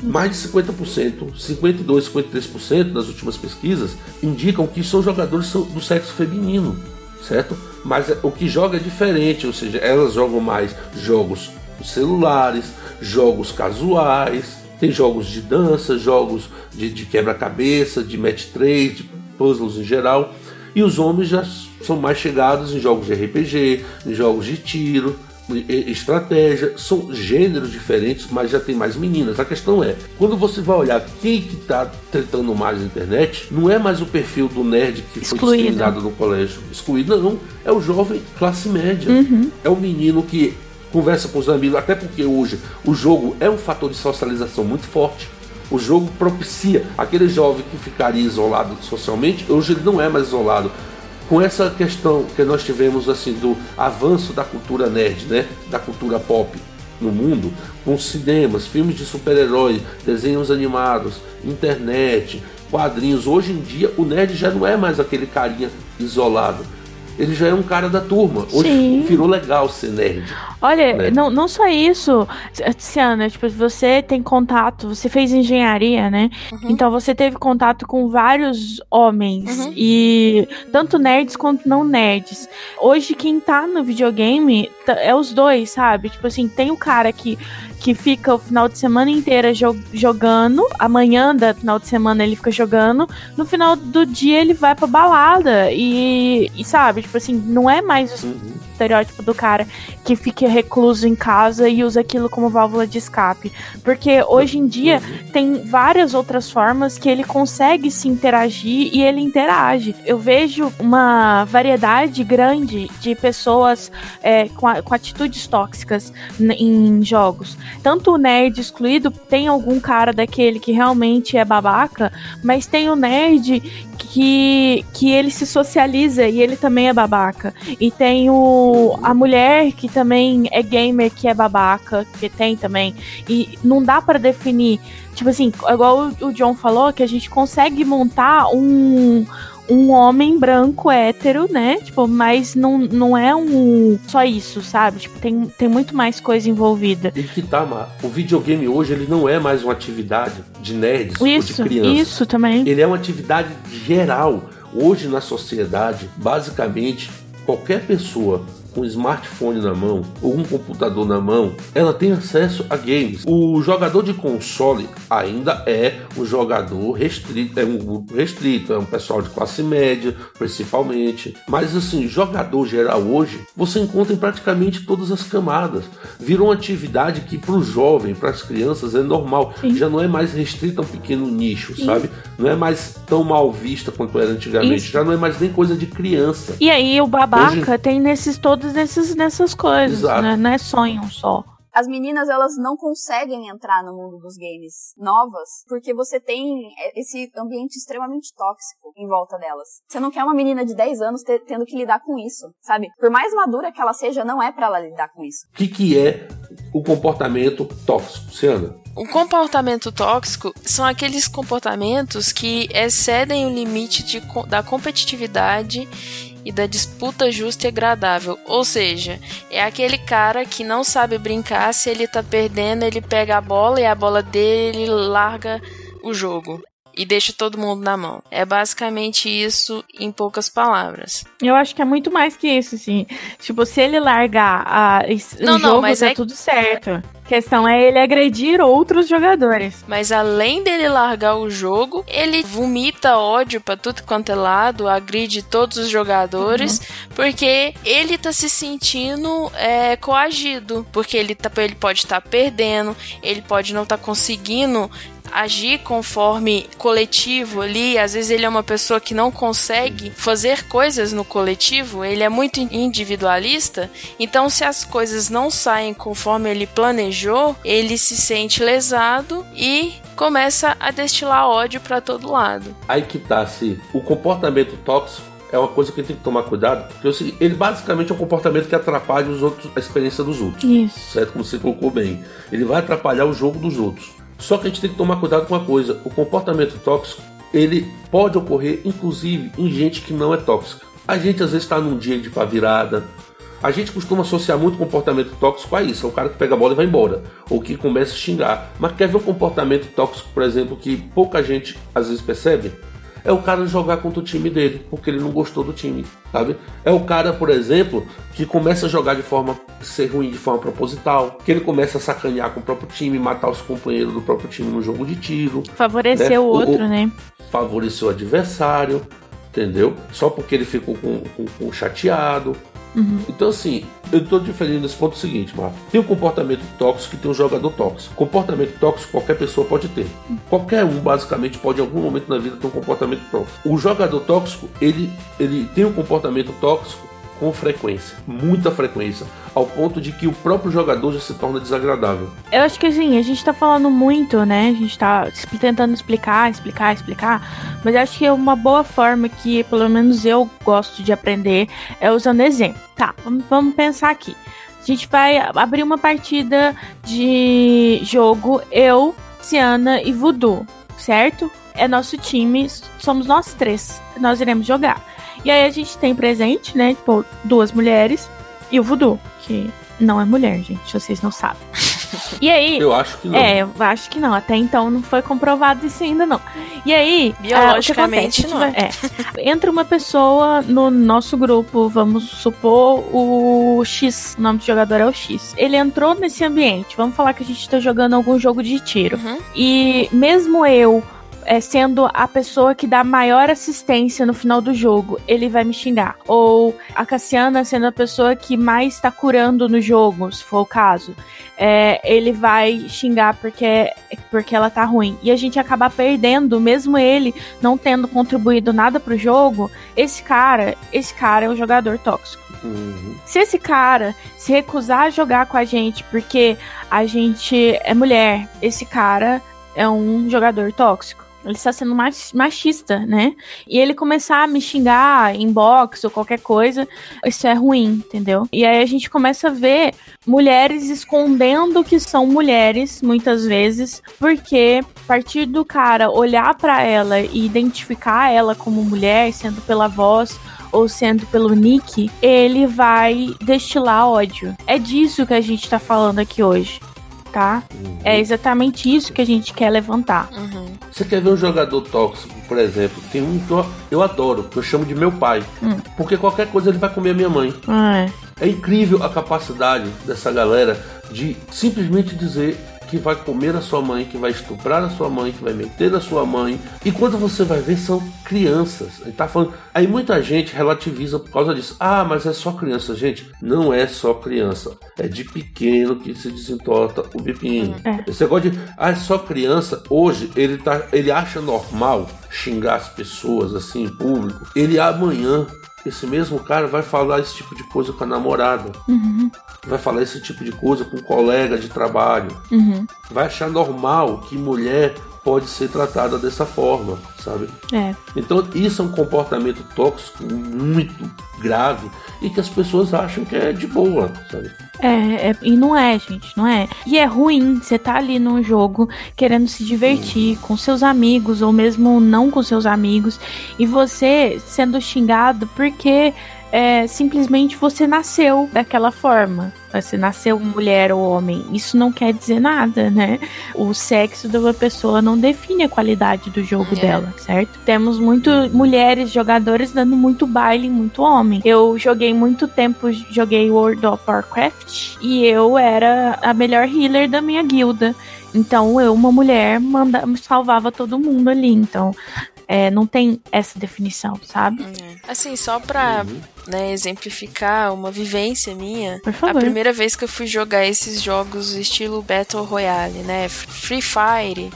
[SPEAKER 3] Mais de 50%, 52, 53% das últimas pesquisas indicam que são jogadores do sexo feminino, certo? Mas o que joga é diferente, ou seja, elas jogam mais jogos celulares, jogos casuais, tem jogos de dança, jogos de, de quebra-cabeça, de match trade, puzzles em geral. E os homens já são mais chegados em jogos de RPG, em jogos de tiro, estratégia, são gêneros diferentes, mas já tem mais meninas. A questão é, quando você vai olhar quem que tá tretando mais na internet, não é mais o perfil do nerd que Excluído. foi discriminado no colégio. Excluído, não. É o jovem classe média.
[SPEAKER 1] Uhum.
[SPEAKER 3] É o menino que conversa com os amigos, até porque hoje o jogo é um fator de socialização muito forte. O jogo propicia aquele jovem que ficaria isolado socialmente, hoje ele não é mais isolado. Com essa questão que nós tivemos assim do avanço da cultura nerd, né, da cultura pop no mundo, com cinemas, filmes de super-heróis, desenhos animados, internet, quadrinhos. Hoje em dia o nerd já não é mais aquele carinha isolado ele já é um cara da turma. Hoje Sim. virou legal ser nerd.
[SPEAKER 1] Olha, né? não, não só isso, Tiana, tipo, você tem contato, você fez engenharia, né? Uhum. Então você teve contato com vários homens, uhum. e tanto nerds quanto não nerds. Hoje quem tá no videogame é os dois, sabe? Tipo assim, tem o cara que que fica o final de semana inteira jo jogando. Amanhã da final de semana ele fica jogando. No final do dia ele vai pra balada. E, e sabe, tipo assim, não é mais o uhum. estereótipo do cara que fica recluso em casa e usa aquilo como válvula de escape. Porque hoje em dia uhum. tem várias outras formas que ele consegue se interagir e ele interage. Eu vejo uma variedade grande de pessoas é, com, a, com atitudes tóxicas em jogos tanto o nerd excluído, tem algum cara daquele que realmente é babaca, mas tem o nerd que, que ele se socializa e ele também é babaca. E tem o, a mulher que também é gamer que é babaca, que tem também. E não dá para definir. Tipo assim, igual o John falou, que a gente consegue montar um um homem branco hétero, né? Tipo, mas não, não é um só isso, sabe? Tipo, tem, tem muito mais coisa envolvida.
[SPEAKER 3] E que tá, Mar, o videogame hoje ele não é mais uma atividade de nerds isso, ou de crianças.
[SPEAKER 1] Isso também.
[SPEAKER 3] Ele é uma atividade geral. Hoje na sociedade, basicamente, qualquer pessoa com um smartphone na mão ou um computador na mão, ela tem acesso a games. O jogador de console ainda é um jogador restrito, é um grupo restrito, é um pessoal de classe média, principalmente. Mas assim, jogador geral hoje, você encontra em praticamente todas as camadas. Virou uma atividade que para o jovem, para as crianças é normal. Sim. Já não é mais restrita a um pequeno nicho, Sim. sabe? Não é mais tão mal vista quanto era antigamente. Isso. Já não é mais nem coisa de criança.
[SPEAKER 1] E aí o babaca hoje... tem nesses todos todas nessas, nessas coisas, né? Não é sonho só
[SPEAKER 4] as meninas elas não conseguem entrar no mundo dos games novas porque você tem esse ambiente extremamente tóxico em volta delas. Você não quer uma menina de 10 anos tendo que lidar com isso, sabe? Por mais madura que ela seja, não é para ela lidar com isso.
[SPEAKER 3] O que, que é o comportamento tóxico, Ciana?
[SPEAKER 2] O comportamento tóxico são aqueles comportamentos que excedem o limite de, da competitividade e da disputa justa e agradável. Ou seja, é aquele cara que não sabe brincar, se ele tá perdendo, ele pega a bola e a bola dele ele larga o jogo e deixa todo mundo na mão. É basicamente isso em poucas palavras.
[SPEAKER 1] Eu acho que é muito mais que isso, assim. Tipo, se ele largar a, não, o não, jogo, mas tá é... tudo certo. A questão é ele agredir outros jogadores.
[SPEAKER 2] Mas além dele largar o jogo, ele vomita ódio pra tudo quanto é lado, agride todos os jogadores, uhum. porque ele tá se sentindo é, coagido. Porque ele, tá, ele pode estar tá perdendo, ele pode não estar tá conseguindo agir conforme coletivo ali. Às vezes ele é uma pessoa que não consegue fazer coisas no coletivo, ele é muito individualista. Então, se as coisas não saem conforme ele planejou, ele se sente lesado e começa a destilar ódio para todo lado.
[SPEAKER 3] Aí que tá, se o comportamento tóxico é uma coisa que tem que tomar cuidado, porque ele basicamente é um comportamento que atrapalha os outros, a experiência dos outros.
[SPEAKER 1] Isso.
[SPEAKER 3] Certo? Como você colocou bem. Ele vai atrapalhar o jogo dos outros. Só que a gente tem que tomar cuidado com uma coisa: o comportamento tóxico ele pode ocorrer, inclusive, em gente que não é tóxica. A gente às vezes está num dia de pá virada. A gente costuma associar muito comportamento tóxico a isso. É o cara que pega a bola e vai embora. Ou que começa a xingar. Mas quer ver um comportamento tóxico, por exemplo, que pouca gente às vezes percebe? É o cara jogar contra o time dele, porque ele não gostou do time, sabe? É o cara, por exemplo, que começa a jogar de forma ser ruim de forma proposital, que ele começa a sacanear com o próprio time, matar os companheiros do próprio time no jogo de tiro.
[SPEAKER 1] Favorecer né? o outro, né?
[SPEAKER 3] Favorecer o adversário, entendeu? Só porque ele ficou com, com, com chateado. Uhum. Então, assim, eu estou diferindo nesse ponto seguinte, Marco. Tem um comportamento tóxico e tem um jogador tóxico. Comportamento tóxico qualquer pessoa pode ter. Qualquer um, basicamente, pode em algum momento na vida ter um comportamento tóxico. O jogador tóxico, ele, ele tem um comportamento tóxico com frequência, muita frequência, ao ponto de que o próprio jogador já se torna desagradável.
[SPEAKER 1] Eu acho que assim, a gente tá falando muito, né? A gente tá tentando explicar, explicar, explicar, mas acho que é uma boa forma que, pelo menos eu gosto de aprender, é usando exemplo. Tá, vamos, pensar aqui. A gente vai abrir uma partida de jogo, eu, Ciana e Voodoo, certo? É nosso time, somos nós três. Nós iremos jogar. E aí a gente tem presente, né? Tipo, duas mulheres e o Voodoo, que não é mulher, gente, vocês não sabem. E aí.
[SPEAKER 3] Eu acho que não.
[SPEAKER 1] É, eu acho que não. Até então não foi comprovado isso ainda, não. E aí.
[SPEAKER 2] Biologicamente,
[SPEAKER 1] ah,
[SPEAKER 2] não.
[SPEAKER 1] Vai, é, entra uma pessoa no nosso grupo, vamos supor o X. O nome do jogador é o X. Ele entrou nesse ambiente. Vamos falar que a gente tá jogando algum jogo de tiro.
[SPEAKER 2] Uhum.
[SPEAKER 1] E mesmo eu é, sendo a pessoa que dá maior assistência no final do jogo, ele vai me xingar. Ou a Cassiana sendo a pessoa que mais está curando no jogo, se for o caso, é, ele vai xingar porque, porque ela tá ruim. E a gente acaba perdendo, mesmo ele não tendo contribuído nada pro jogo, esse cara, esse cara é um jogador tóxico.
[SPEAKER 3] Uhum.
[SPEAKER 1] Se esse cara se recusar a jogar com a gente porque a gente é mulher, esse cara é um jogador tóxico. Ele está sendo machista, né? E ele começar a me xingar em box ou qualquer coisa, isso é ruim, entendeu? E aí a gente começa a ver mulheres escondendo que são mulheres, muitas vezes, porque a partir do cara olhar para ela e identificar ela como mulher, sendo pela voz ou sendo pelo nick, ele vai destilar ódio. É disso que a gente tá falando aqui hoje tá? Uhum. É exatamente isso que a gente quer levantar.
[SPEAKER 2] Uhum.
[SPEAKER 3] Você quer ver um jogador tóxico, por exemplo? Tem um que eu, eu adoro, que eu chamo de meu pai.
[SPEAKER 1] Hum.
[SPEAKER 3] Porque qualquer coisa ele vai comer a minha mãe.
[SPEAKER 1] Ah,
[SPEAKER 3] é. é incrível a capacidade dessa galera de simplesmente dizer que vai comer a sua mãe, que vai estuprar a sua mãe, que vai meter na sua mãe. E quando você vai ver, são crianças. Ele tá falando. Aí muita gente relativiza por causa disso. Ah, mas é só criança. Gente, não é só criança. É de pequeno que se desentorta o bipinho.
[SPEAKER 1] É.
[SPEAKER 3] Esse negócio de ah, é só criança, hoje ele, tá, ele acha normal xingar as pessoas assim em público. Ele amanhã esse mesmo cara vai falar esse tipo de coisa com a namorada.
[SPEAKER 1] Uhum.
[SPEAKER 3] Vai falar esse tipo de coisa com um colega de trabalho.
[SPEAKER 1] Uhum.
[SPEAKER 3] Vai achar normal que mulher pode ser tratada dessa forma, sabe?
[SPEAKER 1] É.
[SPEAKER 3] Então isso é um comportamento tóxico muito grave e que as pessoas acham que é de boa, sabe?
[SPEAKER 1] É, é, e não é, gente, não é. E é ruim você tá ali num jogo querendo se divertir com seus amigos ou mesmo não com seus amigos e você sendo xingado porque é, simplesmente você nasceu daquela forma. Você nasceu mulher ou homem. Isso não quer dizer nada, né? O sexo de uma pessoa não define a qualidade do jogo
[SPEAKER 2] É.
[SPEAKER 1] dela, certo? Temos muito mulheres jogadoras dando muito baile, muito homem. Eu joguei muito tempo, joguei World of Warcraft e eu era a melhor healer da minha guilda. Então eu, uma mulher, manda, salvava todo mundo ali. Então é, não tem essa definição, sabe?
[SPEAKER 2] É. Assim, só pra né, exemplificar uma vivência minha,
[SPEAKER 1] Por
[SPEAKER 2] a primeira vez que eu fui jogar esses jogos estilo Battle Royale, né? Free Fire,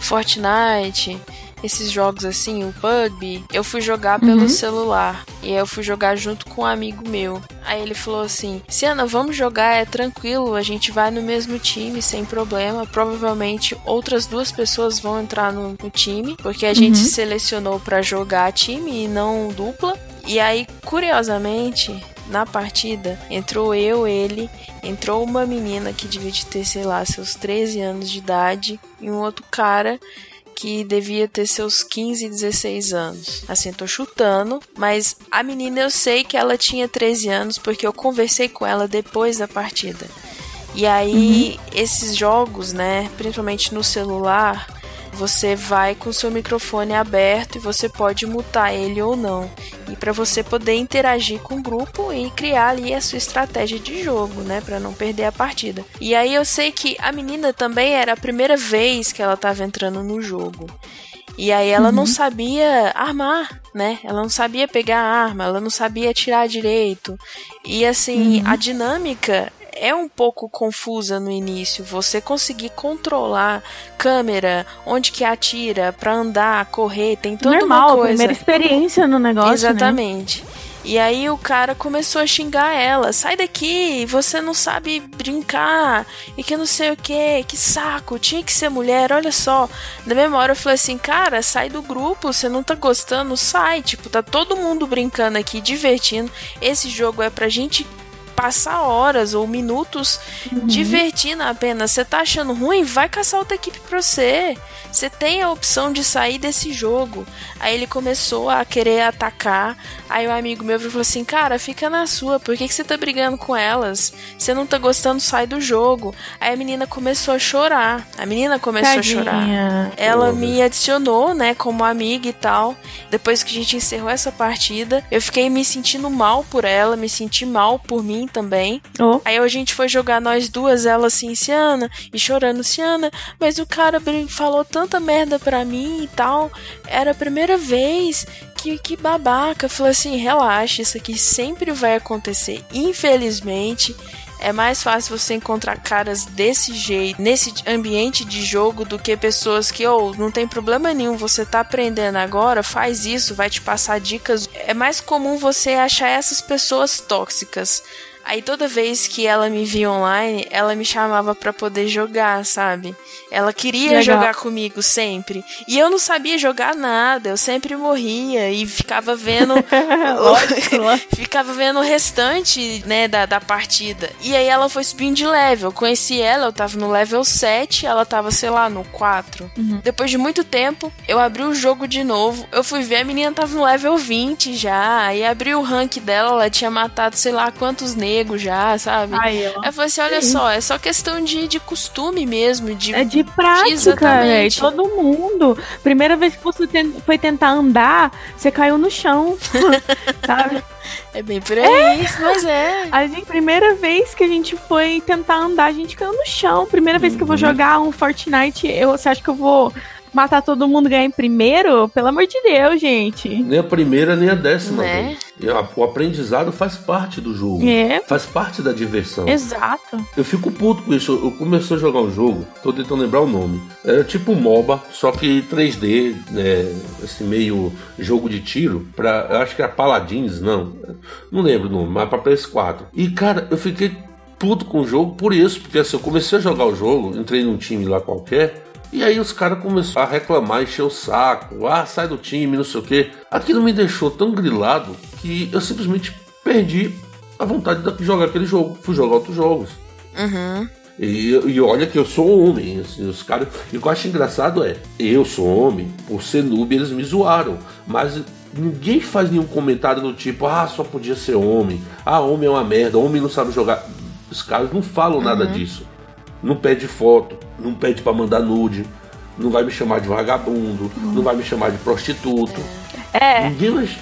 [SPEAKER 2] Fortnite, esses jogos assim, o PUBG, eu fui jogar pelo
[SPEAKER 1] Uhum.
[SPEAKER 2] celular. E aí eu fui jogar junto com um amigo meu. Aí ele falou assim: Ciana, vamos jogar, é tranquilo, a gente vai no mesmo time sem problema. Provavelmente outras duas pessoas vão entrar no, no time, porque a gente
[SPEAKER 1] Uhum.
[SPEAKER 2] selecionou pra jogar time e não dupla. E aí, curiosamente, na partida, entrou eu, ele, entrou uma menina que devia de ter, sei lá, seus 13 anos de idade, e um outro cara que devia ter seus 15, 16 anos. Assim, tô chutando, mas a menina eu sei que ela tinha 13 anos porque eu conversei com ela depois da partida. E aí, esses jogos, né, principalmente no celular, você vai com seu microfone aberto e você pode mutar ele ou não. E para você poder interagir com o grupo e criar ali a sua estratégia de jogo, né, para não perder a partida. E aí eu sei que a menina também era a primeira vez que ela tava entrando no jogo. E aí ela não sabia armar, né? Ela não sabia pegar a arma, ela não sabia atirar direito. E assim, a dinâmica é um pouco confusa no início. Você conseguir controlar câmera, onde que atira, pra andar, correr, tem toda
[SPEAKER 1] Normal,
[SPEAKER 2] uma coisa.
[SPEAKER 1] primeira experiência no negócio, né?
[SPEAKER 2] Exatamente. E aí o cara começou a xingar ela: sai daqui, você não sabe brincar, e que não sei o que, que saco, tinha que ser mulher, olha só. Na mesma hora eu falei assim: cara, sai do grupo, você não tá gostando, sai. Tipo, tá todo mundo brincando aqui, divertindo. Esse jogo é pra gente passar horas ou minutos uhum. divertindo apenas. Você tá achando ruim? Vai caçar outra equipe pra você. Você tem a opção de sair desse jogo. Aí ele começou a querer atacar. Aí o um amigo meu falou assim: Cara, fica na sua, por que, que você tá brigando com elas? Você não tá gostando, sai do jogo. Aí a menina começou a chorar. A menina começou Tadinha. a chorar. Ela me adicionou, né, como amiga e tal. Depois que a gente encerrou essa partida, eu fiquei me sentindo mal por ela, me senti mal por mim também. Oh. Aí a gente foi jogar nós duas, ela assim, Ciana, e chorando, Ciana, mas o cara falou tanta merda pra mim e tal. Era a primeira vez que, que babaca. Eu falei assim: relaxa, isso aqui sempre vai acontecer. Infelizmente. É mais fácil você encontrar caras desse jeito, nesse ambiente de jogo, do que pessoas que, ou oh, não tem problema nenhum, você tá aprendendo agora, faz isso, vai te passar dicas. É mais comum você achar essas pessoas tóxicas. Aí toda vez que ela me via online, ela me chamava para poder jogar, sabe? Ela queria Legal. jogar comigo sempre. E eu não sabia jogar nada, eu sempre morria e ficava vendo ficava vendo o restante, né, da, da partida. E aí ela foi subindo de level. Eu conheci ela, eu tava no level 7, ela tava, sei lá, no 4. Uhum. Depois de muito tempo, eu abri o jogo de novo. Eu fui ver a menina tava no level 20 já. Aí abri o rank dela, ela tinha matado sei lá quantos negros já, sabe? Aí, ó. Eu falei assim, olha Sim. só, é só questão de, de costume mesmo, de...
[SPEAKER 1] É de prática, velho, todo mundo. Primeira vez que você foi tentar andar, você caiu no chão, sabe?
[SPEAKER 2] É bem por aí, é. mas é.
[SPEAKER 1] A gente, primeira vez que a gente foi tentar andar, a gente caiu no chão. Primeira vez que eu vou uhum. jogar um Fortnite, eu, você acha que eu vou matar todo mundo ganhar em primeiro, pelo amor de Deus, gente.
[SPEAKER 3] Nem a primeira, nem a décima. Né? O aprendizado faz parte do jogo. É. Faz parte da diversão.
[SPEAKER 1] Exato.
[SPEAKER 3] Eu fico puto com isso. Eu comecei a jogar um jogo, tô tentando lembrar o nome. Era tipo MOBA, só que 3D, né? Esse meio jogo de tiro. Pra, eu acho que era Paladins, não. Não lembro o nome, mas pra PS4. E, cara, eu fiquei puto com o jogo por isso, porque assim, eu comecei a jogar o jogo, entrei num time lá qualquer. E aí os caras começaram a reclamar, encher o saco, ah, sai do time, não sei o quê. Aquilo me deixou tão grilado que eu simplesmente perdi a vontade de jogar aquele jogo. Fui jogar outros jogos.
[SPEAKER 2] Uhum.
[SPEAKER 3] E, e, olha que eu sou homem. Assim, os caras. E o que eu acho engraçado é, eu sou homem, por ser noob eles me zoaram. Mas ninguém faz nenhum comentário do tipo, ah, só podia ser homem. Ah, homem é uma merda, homem não sabe jogar. Os caras não falam uhum. nada disso não pede foto, não pede para mandar nude, não vai me chamar de vagabundo, uhum. não vai me chamar de prostituto.
[SPEAKER 1] É.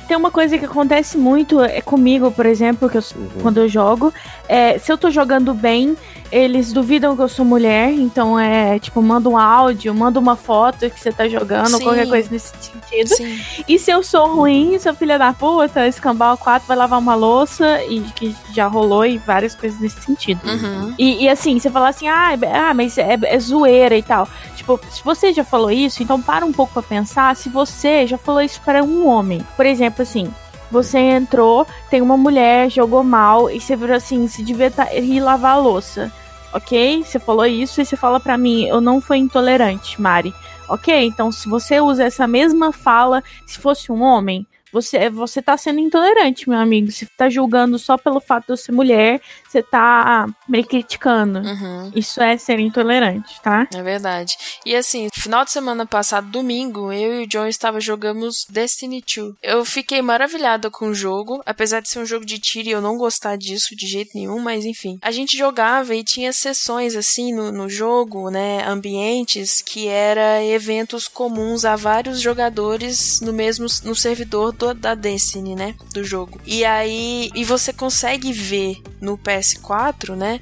[SPEAKER 1] Tem uma coisa que acontece muito é comigo, por exemplo, que eu, uhum. quando eu jogo. É, se eu tô jogando bem, eles duvidam que eu sou mulher, então é tipo, manda um áudio, manda uma foto que você tá jogando, Sim. qualquer coisa nesse sentido. Sim. E se eu sou ruim, seu filho da puta, escambau 4 vai lavar uma louça, e que já rolou e várias coisas nesse sentido.
[SPEAKER 2] Uhum.
[SPEAKER 1] E, e, assim, você fala assim, ah, é, ah mas é, é zoeira e tal. Tipo, se você já falou isso, então para um pouco pra pensar se você já falou isso para um homem. Por exemplo, assim, você entrou, tem uma mulher, jogou mal, e você virou assim, se devia tá, ir lavar a louça. Ok? Você falou isso e você fala para mim, eu não fui intolerante, Mari. Ok? Então, se você usa essa mesma fala, se fosse um homem, você, você tá sendo intolerante, meu amigo. Você tá julgando só pelo fato de eu ser mulher, você tá me criticando.
[SPEAKER 2] Uhum.
[SPEAKER 1] Isso é ser intolerante, tá?
[SPEAKER 2] É verdade. E assim, final de semana passado, domingo, eu e o John estava jogamos Destiny 2. Eu fiquei maravilhada com o jogo, apesar de ser um jogo de tiro e eu não gostar disso de jeito nenhum, mas enfim. A gente jogava e tinha sessões assim no, no jogo, né, ambientes que era eventos comuns a vários jogadores no mesmo no servidor do, da Destiny, né, do jogo. E aí e você consegue ver no PS4, né,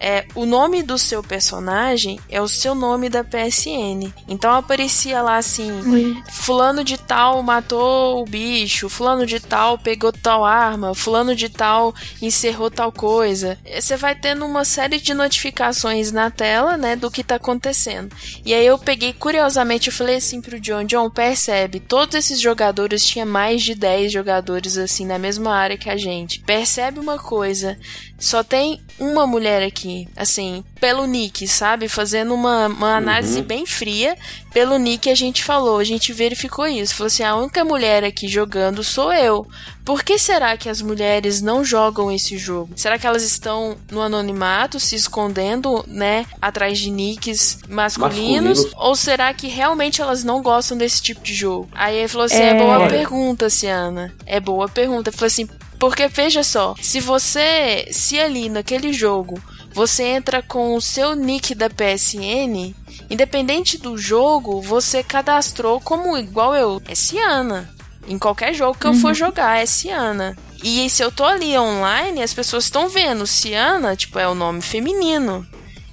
[SPEAKER 2] é o nome do seu personagem é o seu nome da PSN. Então aparecia lá assim: Ui. Fulano de tal matou o bicho, Fulano de tal pegou tal arma, Fulano de tal encerrou tal coisa. Você vai tendo uma série de notificações na tela, né, do que tá acontecendo. E aí eu peguei curiosamente, eu falei assim pro John: John, percebe, todos esses jogadores tinha mais de 10 jogadores assim na mesma área que a gente. Percebe uma coisa, só tem uma mulher aqui, assim, pelo nick, sabe? Fazendo uma, uma análise uhum. bem fria. Pelo nick a gente falou, a gente verificou isso. Falou assim: a única mulher aqui jogando sou eu. Por que será que as mulheres não jogam esse jogo? Será que elas estão no anonimato, se escondendo, né, atrás de nicks masculinos? masculinos. Ou será que realmente elas não gostam desse tipo de jogo? Aí ele falou assim: é, é boa pergunta, Ciana. É boa pergunta. Ele falou assim: porque veja só, se você, se ali naquele jogo, você entra com o seu nick da PSN, independente do jogo, você cadastrou como igual eu, é Ciana. Em qualquer jogo que eu for uhum. jogar, é Ciana. E se eu tô ali online, as pessoas estão vendo Ciana, tipo, é o nome feminino.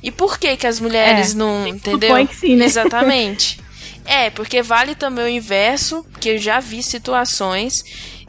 [SPEAKER 2] E por que que as mulheres é, não, entendeu?
[SPEAKER 1] Que sim, né?
[SPEAKER 2] Exatamente. é, porque vale também o inverso, que eu já vi situações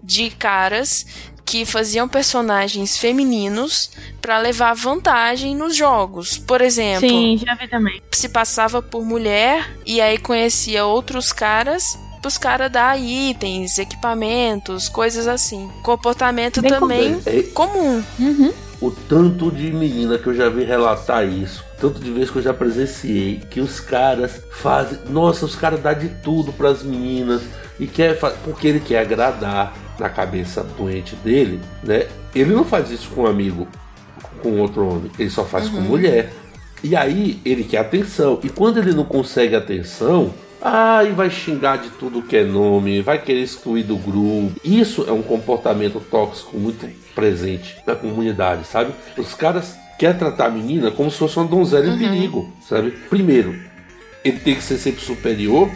[SPEAKER 2] de caras que faziam personagens femininos para levar vantagem nos jogos. Por exemplo,
[SPEAKER 1] Sim, já vi também.
[SPEAKER 2] Se passava por mulher e aí conhecia outros caras os caras dar itens, equipamentos, coisas assim. Comportamento Bem também é, comum.
[SPEAKER 3] Uhum. O tanto de menina que eu já vi relatar isso, tanto de vezes que eu já presenciei, que os caras fazem. Nossa, os caras dão de tudo para as meninas e quer porque ele quer agradar na cabeça doente dele, né? Ele não faz isso com um amigo, com outro homem, ele só faz uhum. com mulher. E aí ele quer atenção. E quando ele não consegue atenção, aí vai xingar de tudo que é nome, vai querer excluir do grupo. Isso é um comportamento tóxico muito presente na comunidade, sabe? Os caras querem tratar a menina como se fosse uma donzela uhum. em perigo, sabe? Primeiro, ele tem que ser sempre superior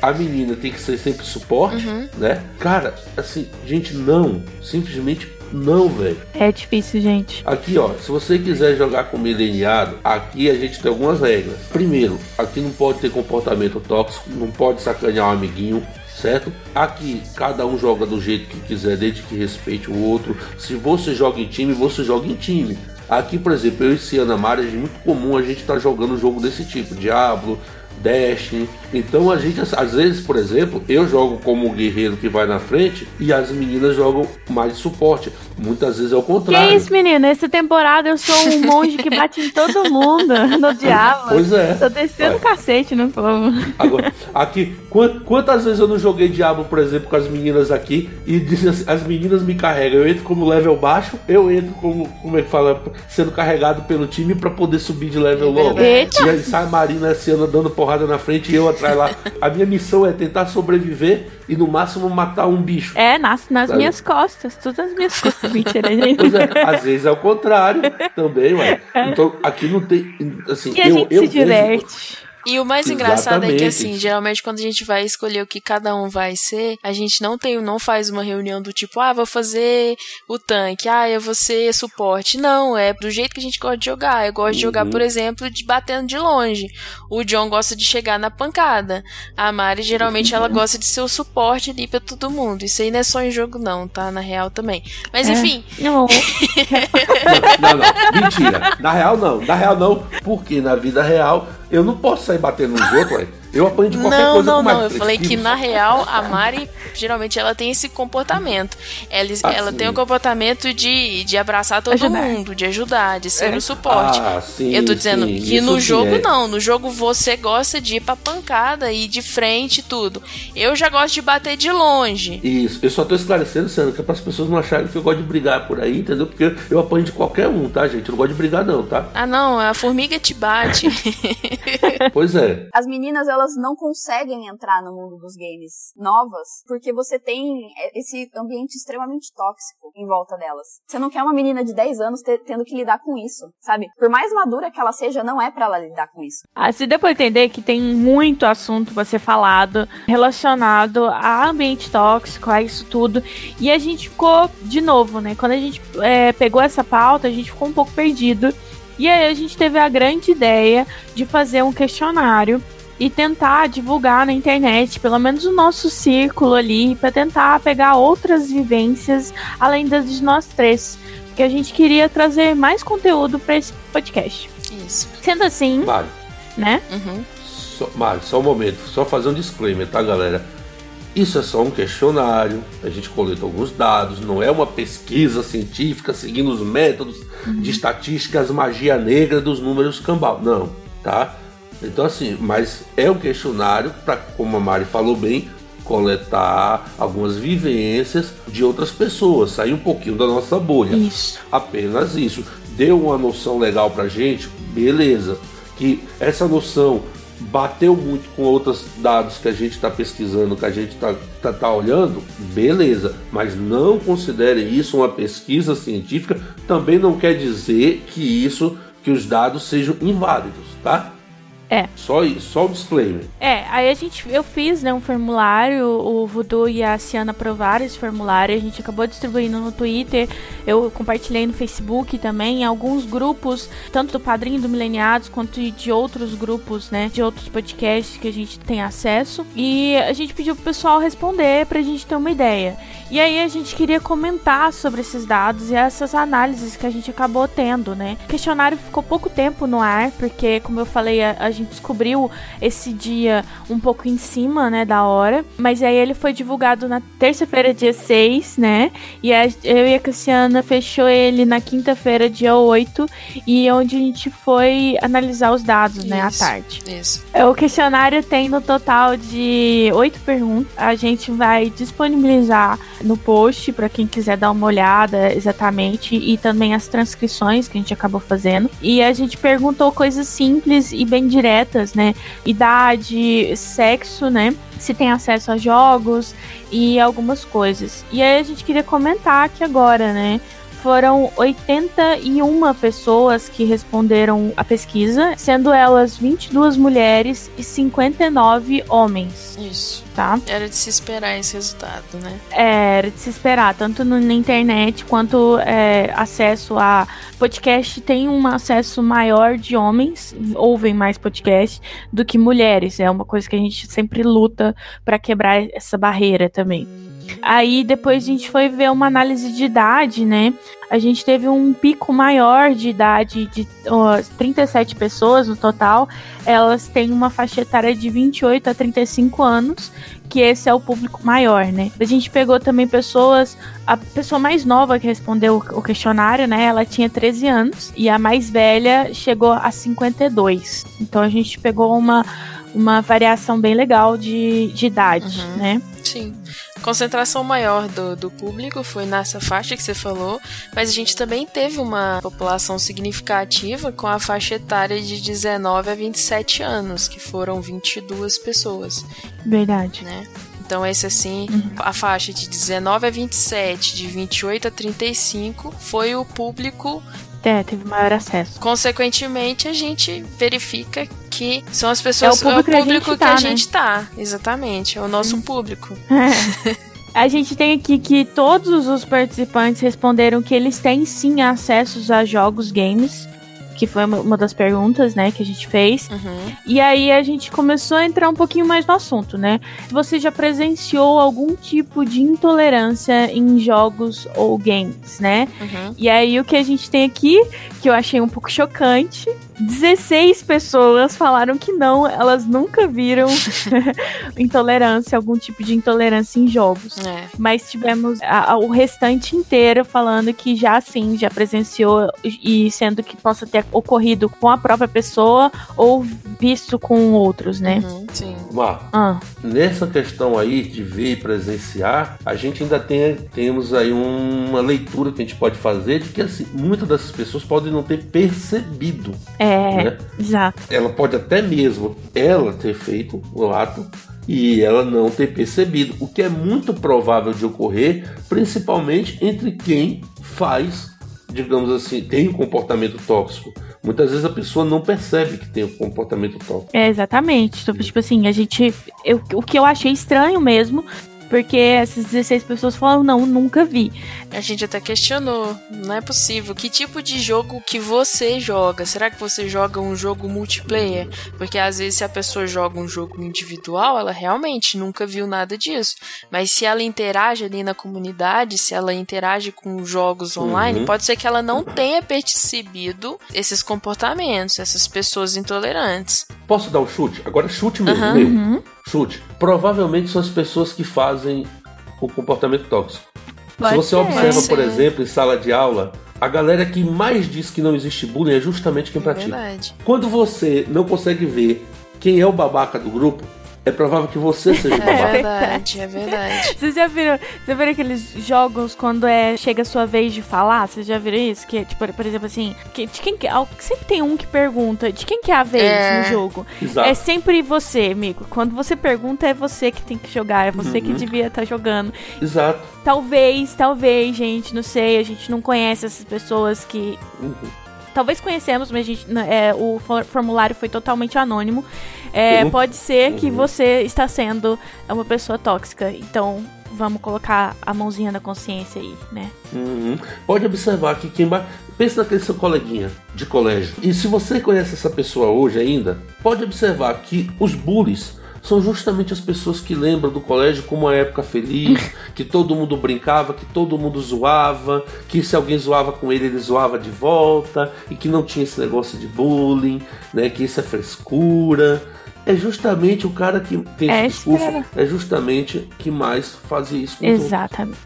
[SPEAKER 3] a menina tem que ser sempre suporte, uhum. né? Cara, assim, gente, não. Simplesmente não, velho.
[SPEAKER 1] É difícil, gente.
[SPEAKER 3] Aqui, ó, se você quiser jogar com mileniado, aqui a gente tem algumas regras. Primeiro, aqui não pode ter comportamento tóxico, não pode sacanear um amiguinho, certo? Aqui cada um joga do jeito que quiser, desde que respeite o outro. Se você joga em time, você joga em time. Aqui, por exemplo, eu e Ciana é muito comum a gente estar tá jogando jogo desse tipo, Diablo, Destiny. Então a gente, às vezes, por exemplo, eu jogo como o guerreiro que vai na frente e as meninas jogam mais de suporte. Muitas vezes é o contrário.
[SPEAKER 1] Que isso, menina? Essa temporada eu sou um monge que bate em todo mundo no diabo.
[SPEAKER 3] Pois é.
[SPEAKER 1] Tô descendo cacete no povo.
[SPEAKER 3] Agora, aqui, quantas vezes eu não joguei diabo, por exemplo, com as meninas aqui e assim, as meninas me carregam. Eu entro como level baixo, eu entro como, como é que fala, sendo carregado pelo time para poder subir de level logo.
[SPEAKER 1] Eita.
[SPEAKER 3] E aí sai a Marina esse ano dando porrada na frente e eu atrás lá. A minha missão é tentar sobreviver e no máximo matar um bicho.
[SPEAKER 1] É, nasce nas sabe? minhas costas, tudo nas minhas costas. Mentira, gente. Pois
[SPEAKER 3] é, às vezes é o contrário também, ué. Então aqui não tem. Assim,
[SPEAKER 1] e a
[SPEAKER 3] eu,
[SPEAKER 1] gente
[SPEAKER 3] eu
[SPEAKER 1] se diverte.
[SPEAKER 2] E o mais engraçado é que, assim, geralmente quando a gente vai escolher o que cada um vai ser, a gente não tem, não faz uma reunião do tipo, ah, vou fazer o tanque, ah, eu vou ser suporte. Não, é do jeito que a gente gosta de jogar. Eu gosto uhum. de jogar, por uhum. exemplo, de batendo de longe. O John gosta de chegar na pancada. A Mari, geralmente, ela gosta de ser o suporte ali pra todo mundo. Isso aí não é só em jogo, não, tá? Na real também. Mas, é. enfim.
[SPEAKER 1] Não.
[SPEAKER 3] não, não, não. Mentira. Na real, não. Na real, não. Porque na vida real eu não posso sair batendo nos outros, ué. Eu apanho de qualquer
[SPEAKER 2] não,
[SPEAKER 3] coisa
[SPEAKER 2] Não, não, não. Eu falei que na real a Mari geralmente ela tem esse comportamento. Ela, ah, ela tem o comportamento de, de abraçar todo ajudar. mundo, de ajudar, de ser é? o suporte.
[SPEAKER 3] Ah, sim,
[SPEAKER 2] eu tô dizendo
[SPEAKER 3] sim,
[SPEAKER 2] que no jogo é. não. No jogo você gosta de ir pra pancada e de frente e tudo. Eu já gosto de bater de longe.
[SPEAKER 3] Isso, eu só tô esclarecendo, Sandra, que é para as pessoas não acharem que eu gosto de brigar por aí, entendeu? Porque eu apanho de qualquer um, tá, gente? Eu não gosto de brigar, não, tá?
[SPEAKER 2] Ah, não, a formiga te bate.
[SPEAKER 3] pois é.
[SPEAKER 4] As meninas, elas não conseguem entrar no mundo dos games novas, porque você tem esse ambiente extremamente tóxico em volta delas. Você não quer uma menina de 10 anos tendo que lidar com isso, sabe? Por mais madura que ela seja, não é para ela lidar com isso.
[SPEAKER 1] Ah, se deu pra entender que tem muito assunto pra ser falado relacionado a ambiente tóxico, a isso tudo. E a gente ficou, de novo, né? Quando a gente é, pegou essa pauta, a gente ficou um pouco perdido E aí a gente teve a grande ideia de fazer um questionário e tentar divulgar na internet, pelo menos o nosso círculo ali, para tentar pegar outras vivências além das de nós três. Porque a gente queria trazer mais conteúdo para esse podcast.
[SPEAKER 2] Isso.
[SPEAKER 1] Sendo assim,
[SPEAKER 3] Mário,
[SPEAKER 1] né?
[SPEAKER 2] Uhum.
[SPEAKER 3] só, Mário, só um momento, só fazer um disclaimer, tá, galera? Isso é só um questionário, a gente coleta alguns dados, não é uma pesquisa científica seguindo os métodos de estatísticas magia negra dos números cambal. Não, tá? Então assim, mas é um questionário para, como a Mari falou bem, coletar algumas vivências de outras pessoas, sair um pouquinho da nossa bolha.
[SPEAKER 1] Isso.
[SPEAKER 3] Apenas isso. Deu uma noção legal pra gente, beleza. Que essa noção bateu muito com outros dados que a gente está pesquisando, que a gente está tá, tá olhando, beleza. Mas não considere isso uma pesquisa científica. Também não quer dizer que isso, que os dados sejam inválidos, tá?
[SPEAKER 1] É.
[SPEAKER 3] Só isso, só o disclaimer.
[SPEAKER 1] É, aí a gente, eu fiz, né, um formulário, o Voodoo e a Ciana aprovaram esse formulário, a gente acabou distribuindo no Twitter, eu compartilhei no Facebook também, em alguns grupos, tanto do Padrinho do Mileniados, quanto de outros grupos, né, de outros podcasts que a gente tem acesso, e a gente pediu pro pessoal responder pra gente ter uma ideia. E aí a gente queria comentar sobre esses dados e essas análises que a gente acabou tendo, né. O questionário ficou pouco tempo no ar, porque, como eu falei, a, a gente descobriu esse dia um pouco em cima, né, da hora. Mas aí ele foi divulgado na terça-feira, dia 6, né? E a, eu e a Cassiana fechou ele na quinta-feira, dia 8, e onde a gente foi analisar os dados, né, à
[SPEAKER 2] Isso.
[SPEAKER 1] tarde.
[SPEAKER 2] Isso.
[SPEAKER 1] É, O questionário tem no total de oito perguntas. A gente vai disponibilizar no post para quem quiser dar uma olhada exatamente e também as transcrições que a gente acabou fazendo. E a gente perguntou coisas simples e bem diretas, né? Idade, sexo, né? Se tem acesso a jogos e algumas coisas. E aí a gente queria comentar aqui agora, né? Foram 81 pessoas que responderam a pesquisa, sendo elas 22 mulheres e 59 homens,
[SPEAKER 2] Isso.
[SPEAKER 1] tá?
[SPEAKER 2] Era de se esperar esse resultado, né?
[SPEAKER 1] É, Era de se esperar, tanto no- na internet quanto é, acesso a podcast tem um acesso maior de homens, ouvem mais podcast do que mulheres. É uma coisa que a gente sempre luta para quebrar essa barreira também. Aí depois a gente foi ver uma análise de idade, né? A gente teve um pico maior de idade de ó, 37 pessoas no total. Elas têm uma faixa etária de 28 a 35 anos, que esse é o público maior, né? A gente pegou também pessoas, a pessoa mais nova que respondeu o questionário, né? Ela tinha 13 anos e a mais velha chegou a 52. Então a gente pegou uma uma variação bem legal de, de idade,
[SPEAKER 2] Uhum.
[SPEAKER 1] né?
[SPEAKER 2] Sim. Concentração maior do, do público foi nessa faixa que você falou, mas a gente também teve uma população significativa com a faixa etária de 19 a 27 anos, que foram 22 pessoas,
[SPEAKER 1] Verdade.
[SPEAKER 2] né? Então, esse assim, a faixa de 19 a 27, de 28 a 35, foi o público.
[SPEAKER 1] É, teve maior acesso.
[SPEAKER 2] Consequentemente, a gente verifica que são as pessoas.
[SPEAKER 1] É o público que a gente
[SPEAKER 2] que
[SPEAKER 1] tá,
[SPEAKER 2] a
[SPEAKER 1] né?
[SPEAKER 2] gente tá. Exatamente. É o nosso público.
[SPEAKER 1] A gente tem aqui que todos os participantes responderam que eles têm sim acessos a jogos games, que foi uma- das perguntas, né, que a gente fez.
[SPEAKER 2] Uhum.
[SPEAKER 1] E aí a gente começou a entrar um pouquinho mais no assunto, né? Você já presenciou algum tipo de intolerância em jogos ou games, né?
[SPEAKER 2] Uhum.
[SPEAKER 1] E aí o que a gente tem aqui, que eu achei um pouco chocante, 16 pessoas falaram que não, elas nunca viram intolerância, algum tipo de intolerância em jogos.
[SPEAKER 2] É.
[SPEAKER 1] Mas tivemos a- a- o restante inteiro falando que já sim, já presenciou e sendo que possa ter ocorrido com a própria pessoa ou visto com outros, né?
[SPEAKER 2] Uhum. Sim.
[SPEAKER 3] Mar,
[SPEAKER 1] Ah,
[SPEAKER 3] nessa questão aí de ver e presenciar, a gente ainda tem, temos aí uma leitura que a gente pode fazer de que assim, muitas dessas pessoas podem não ter percebido,
[SPEAKER 1] é,
[SPEAKER 3] né?
[SPEAKER 1] exato.
[SPEAKER 3] Ela pode até mesmo ela ter feito o ato e ela não ter percebido, o que é muito provável de ocorrer, principalmente entre quem faz, digamos assim, tem um comportamento tóxico. Muitas vezes a pessoa não percebe que tem um comportamento tóxico.
[SPEAKER 1] É, exatamente. Tipo, tipo assim, a gente. Eu, o que eu achei estranho mesmo Porque essas 16 pessoas falaram, não, nunca vi.
[SPEAKER 2] A gente até questionou, não é possível. Que tipo de jogo que você joga? Será que você joga um jogo multiplayer? Porque às vezes se a pessoa joga um jogo individual, ela realmente nunca viu nada disso. Mas se ela interage ali na comunidade, se ela interage com jogos online, uhum. pode ser que ela não tenha percebido esses comportamentos, essas pessoas intolerantes.
[SPEAKER 3] Posso dar um chute? Agora chute mesmo, uhum. Meu. Chute. Provavelmente são as pessoas que fazem o comportamento tóxico. Pode Se você ser. observa, por exemplo, em sala de aula, a galera que mais diz que não existe bullying é justamente quem pratica. Verdade. Quando você não consegue ver quem é o babaca do grupo, é provável que você seja o
[SPEAKER 2] babaca. É verdade, é verdade.
[SPEAKER 1] Vocês já viram, já viram aqueles jogos quando é chega a sua vez de falar? Vocês já viram isso? Que, tipo, por exemplo, assim, que, de quem que, sempre tem um que pergunta de quem que é a vez é. no jogo. Exato. É sempre você, amigo. Quando você pergunta, é você que tem que jogar, é você uhum. que devia estar tá jogando.
[SPEAKER 3] Exato.
[SPEAKER 1] Talvez, talvez, gente, não sei, a gente não conhece essas pessoas que. Uhum talvez conhecemos, mas a gente, é, o formulário foi totalmente anônimo. É, uhum. Pode ser que uhum. você está sendo uma pessoa tóxica. Então, vamos colocar a mãozinha na consciência aí, né?
[SPEAKER 3] Uhum. Pode observar que quem. Pensa naquele seu coleguinha de colégio. E se você conhece essa pessoa hoje ainda, pode observar que os bullies são justamente as pessoas que lembram do colégio como uma época feliz, que todo mundo brincava, que todo mundo zoava, que se alguém zoava com ele, ele zoava de volta, e que não tinha esse negócio de bullying, né? Que isso é frescura. É justamente o cara que tem esse é discurso, é justamente que mais fazia isso com
[SPEAKER 1] Exatamente.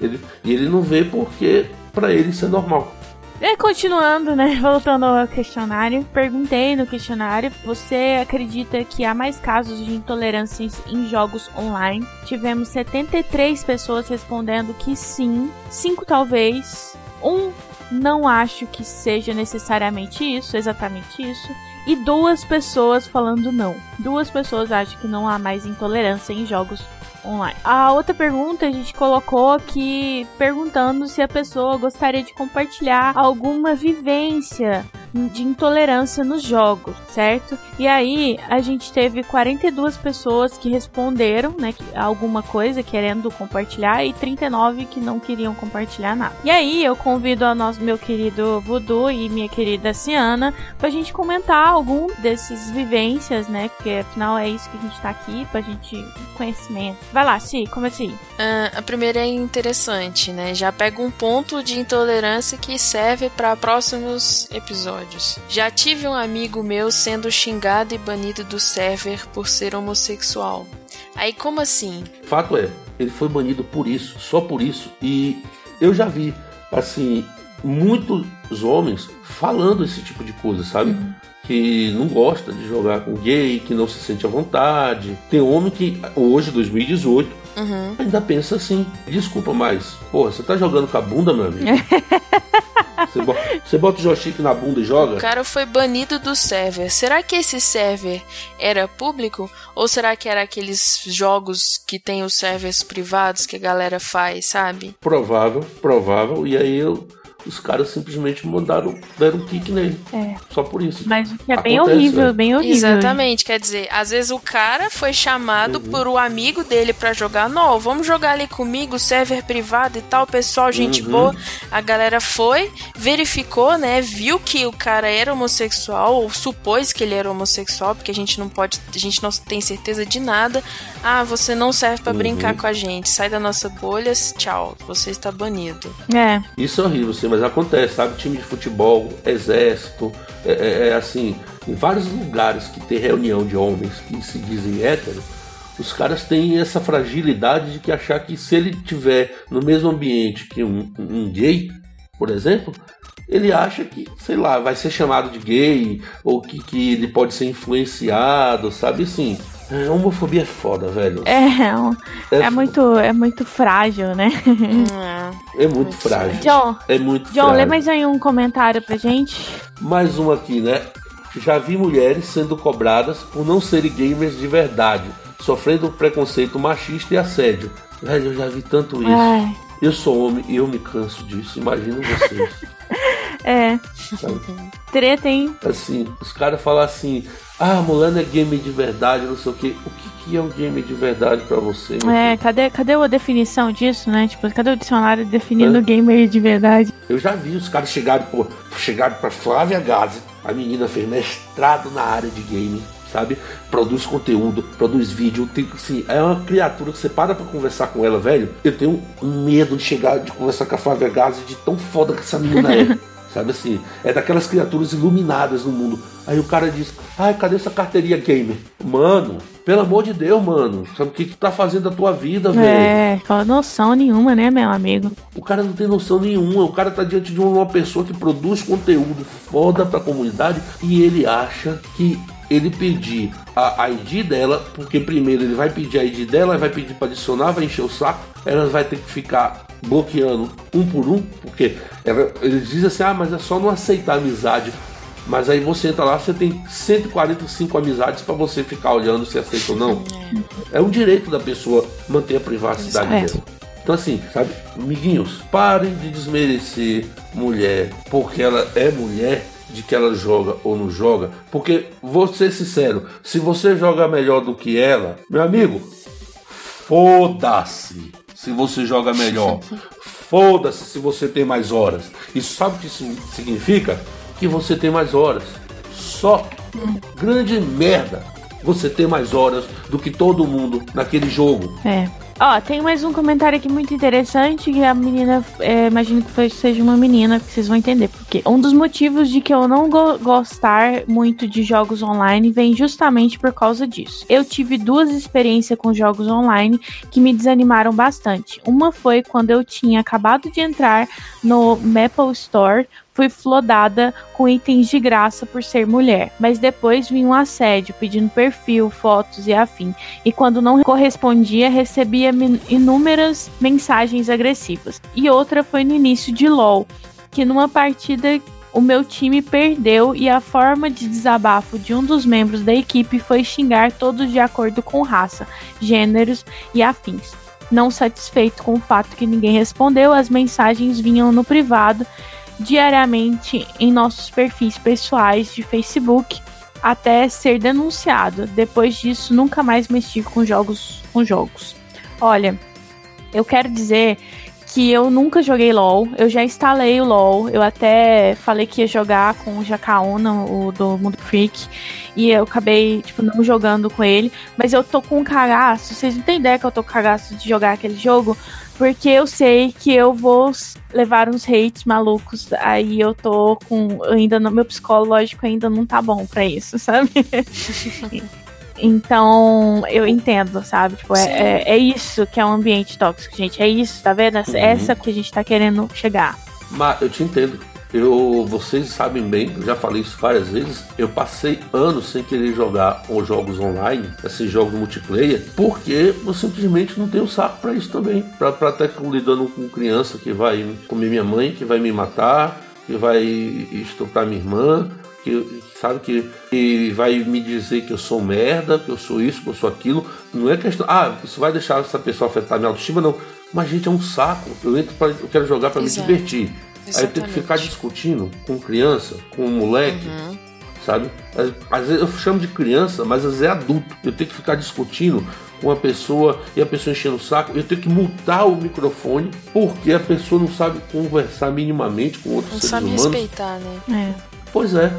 [SPEAKER 3] Ele, e ele não vê porque para ele isso é normal.
[SPEAKER 1] E continuando, né? Voltando ao questionário, perguntei no questionário: você acredita que há mais casos de intolerâncias em jogos online? Tivemos 73 pessoas respondendo que sim, 5 talvez, um não acho que seja necessariamente isso, exatamente isso, e duas pessoas falando não. Duas pessoas acham que não há mais intolerância em jogos online. A outra pergunta a gente colocou aqui perguntando se a pessoa gostaria de compartilhar alguma vivência de intolerância nos jogos, certo? E aí a gente teve 42 pessoas que responderam, né, alguma coisa querendo compartilhar e 39 que não queriam compartilhar nada. E aí eu convido a nosso meu querido Voodoo e minha querida Ciana pra gente comentar algum desses vivências, né? Porque afinal é isso que a gente tá aqui, pra gente conhecimento. Vai lá, Si, como assim?
[SPEAKER 2] Uh, a primeira é interessante, né? Já pega um ponto de intolerância que serve para próximos episódios episódios. Já tive um amigo meu sendo xingado e banido do server por ser homossexual. Aí como assim?
[SPEAKER 3] Fato é, ele foi banido por isso, só por isso. E eu já vi, assim, muitos homens falando esse tipo de coisa, sabe? Uhum. Que não gosta de jogar com gay, que não se sente à vontade. Tem homem que, hoje, 2018, uhum. ainda pensa assim: desculpa, mas, porra, você tá jogando com a bunda, meu amigo? Você bota, você bota o joystick na bunda e joga?
[SPEAKER 2] O cara foi banido do server. Será que esse server era público? Ou será que era aqueles jogos que tem os servers privados que a galera faz, sabe?
[SPEAKER 3] Provável, provável. E aí eu os caras simplesmente mandaram, deram um kick nele. É. Só por isso.
[SPEAKER 1] Mas o que é bem horrível, bem horrível.
[SPEAKER 2] Exatamente, quer dizer, às vezes o cara foi chamado uhum. por o um amigo dele para jogar, não, vamos jogar ali comigo, server privado e tal, pessoal, gente uhum. boa. A galera foi, verificou, né, viu que o cara era homossexual, ou supôs que ele era homossexual, porque a gente não pode, a gente não tem certeza de nada. Ah, você não serve para uhum. brincar com a gente, sai da nossa bolha, tchau, você está banido.
[SPEAKER 1] É.
[SPEAKER 3] Isso é horrível, você mas acontece, sabe? Time de futebol, exército, é, é, é, assim, em vários lugares que tem reunião de homens que se dizem héteros, os caras têm essa fragilidade de que achar que se ele tiver no mesmo ambiente que um, um gay, por exemplo, ele acha que, sei lá, vai ser chamado de gay, ou que, que ele pode ser influenciado, sabe assim. É, homofobia é foda, velho.
[SPEAKER 1] É, é, é muito, é muito frágil, né?
[SPEAKER 3] É, é muito frágil.
[SPEAKER 1] John,
[SPEAKER 3] é muito
[SPEAKER 1] John,
[SPEAKER 3] frágil.
[SPEAKER 1] lê mais aí um comentário pra gente.
[SPEAKER 3] Mais um aqui, né? Já vi mulheres sendo cobradas por não serem gamers de verdade, sofrendo preconceito machista e assédio. Velho, eu já vi tanto isso. Ai. Eu sou homem e eu me canso disso, imagino vocês.
[SPEAKER 1] É.
[SPEAKER 3] Sabe?
[SPEAKER 1] Treta, hein?
[SPEAKER 3] Assim, os caras falam assim, ah, não é game de verdade, não sei o quê. O que, que é um game de verdade pra você?
[SPEAKER 1] É,
[SPEAKER 3] filho?
[SPEAKER 1] cadê, cadê a definição disso, né? Tipo, cadê o dicionário definindo
[SPEAKER 3] É.
[SPEAKER 1] gamer de verdade?
[SPEAKER 3] Eu já vi os caras chegarem, pô, chegaram pra Flávia Gazi. A menina fez mestrado na área de game, sabe? Produz conteúdo, produz vídeo. Tem, assim, é uma criatura que você para pra conversar com ela, velho. Eu tenho medo de chegar, de conversar com a Flávia Gazi, de tão foda que essa menina é. Sabe assim? É daquelas criaturas iluminadas no mundo. Aí o cara diz: Ai, cadê essa carteirinha gamer? Mano, pelo amor de Deus, mano. Sabe o que, que tá fazendo da tua vida, velho?
[SPEAKER 1] É, com noção nenhuma, né, meu amigo?
[SPEAKER 3] O cara não tem noção nenhuma. O cara tá diante de uma pessoa que produz conteúdo foda pra comunidade e ele acha que ele pedir a ID dela, porque primeiro ele vai pedir a ID dela, vai pedir pra adicionar, vai encher o saco, ela vai ter que ficar bloqueando um por um, porque ela, eles dizem assim: ah, mas é só não aceitar amizade. Mas aí você entra lá, você tem 145 amizades pra você ficar olhando se aceita ou não. É um direito da pessoa manter a privacidade
[SPEAKER 1] É.
[SPEAKER 3] dela. Então assim, sabe, amiguinhos, parem de desmerecer mulher porque ela é mulher, de que ela joga ou não joga, porque vou ser sincero, se você joga melhor do que ela, meu amigo, foda-se se você joga melhor. Foda-se se você tem mais horas. Isso sabe o que isso significa? Que você tem mais horas. Só. Grande merda. Você ter mais horas do que todo mundo naquele jogo.
[SPEAKER 1] É. Ó, tem mais um comentário aqui muito interessante que a menina, é, imagino que foi- seja uma menina, que vocês vão entender porque Um dos motivos de que eu não go- gostar muito de jogos online vem justamente por causa disso. Eu tive duas experiências com jogos online que me desanimaram bastante. Uma foi quando eu tinha acabado de entrar no Maple Store, fui flodada com itens de graça por ser mulher, mas depois vinha um assédio pedindo perfil, fotos e afim e quando não correspondia, recebia inúmeras mensagens agressivas. E outra foi no início de LoL, que numa partida o meu time perdeu e a forma de desabafo de um dos membros da equipe foi xingar todos de acordo com raça, gêneros e afins. Não satisfeito com o fato que ninguém respondeu, as mensagens vinham no privado diariamente em nossos perfis pessoais de Facebook até ser denunciado. Depois disso, nunca mais mexi com jogos com jogos. Olha, eu quero dizer que eu nunca joguei LoL, eu já instalei o LoL, eu até falei que ia jogar com o Jacaúna, o do Mundo Freak, e eu acabei, tipo, não jogando com ele, mas eu tô com um cagaço, vocês não têm ideia que eu tô com cagaço de jogar aquele jogo, porque eu sei que eu vou levar uns hates malucos, aí eu tô com, ainda no meu psicológico ainda não tá bom pra isso, sabe? Então, eu entendo, sabe? Tipo, é, é, é isso que é um ambiente tóxico, gente. É isso, tá vendo? Essa,
[SPEAKER 3] Uhum.
[SPEAKER 1] essa que a gente tá querendo chegar.
[SPEAKER 3] Mas eu te entendo. Eu, vocês sabem bem, já falei isso várias vezes. Eu passei anos sem querer jogar os jogos online, esses jogos multiplayer, porque eu simplesmente não tenho saco pra isso também. Pra estar lidando com criança que vai comer minha mãe, que vai me matar, que vai estuprar minha irmã, que sabe que, que vai me dizer que eu sou merda, que eu sou isso, que eu sou aquilo. Não é questão, ah, isso vai deixar essa pessoa afetar minha autoestima, não. Mas gente, é um saco. Eu entro pra, eu quero jogar pra me
[SPEAKER 2] Exato.
[SPEAKER 3] Divertir. Aí eu tenho que
[SPEAKER 2] Exatamente.
[SPEAKER 3] ficar discutindo com criança, com moleque, sabe? Às, às vezes eu chamo de criança, mas às vezes é adulto. Eu tenho que ficar discutindo com a pessoa e a pessoa enchendo o saco. Eu tenho que multar o microfone porque a pessoa não sabe conversar minimamente com outros
[SPEAKER 2] Não
[SPEAKER 3] seres
[SPEAKER 2] sabe
[SPEAKER 3] humanos.
[SPEAKER 2] respeitar, né?
[SPEAKER 1] É.
[SPEAKER 3] Pois é.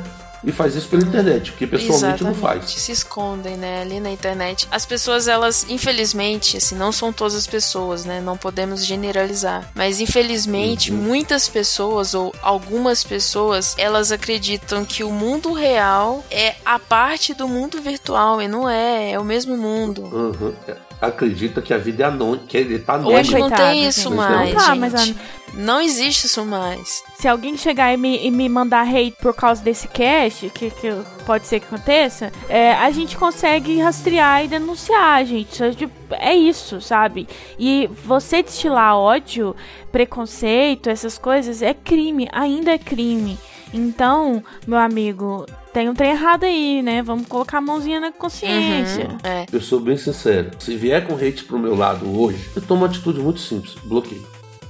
[SPEAKER 3] E faz isso pela internet, porque pessoalmente não
[SPEAKER 2] Exatamente.
[SPEAKER 3] faz.
[SPEAKER 2] Se escondem, né, ali na internet. As pessoas, elas, infelizmente, assim, não são todas as pessoas, né? Não podemos generalizar. Mas infelizmente,
[SPEAKER 3] Uhum.
[SPEAKER 2] muitas pessoas ou algumas pessoas, elas acreditam que o mundo real é a parte do mundo virtual e não é, é o mesmo mundo.
[SPEAKER 3] Uhum. Acredita que a vida é anônima, que ele tá anônimo.
[SPEAKER 2] Hoje não tem isso
[SPEAKER 1] gente.
[SPEAKER 2] mais,
[SPEAKER 1] Não tá, mas
[SPEAKER 2] gente. Não existe isso mais.
[SPEAKER 1] Se alguém chegar e me, e me mandar hate por causa desse cast, que, que pode ser que aconteça, é, a gente consegue rastrear e denunciar, gente. Tipo, É isso, sabe? E você destilar ódio, preconceito, essas coisas, é crime, ainda é crime. Então, meu amigo, tem um trem errado aí, né? Vamos colocar a mãozinha na consciência.
[SPEAKER 2] Uhum, é.
[SPEAKER 3] Eu sou bem sincero. Se vier com hate pro meu lado hoje, eu tomo uma atitude muito simples: bloqueio.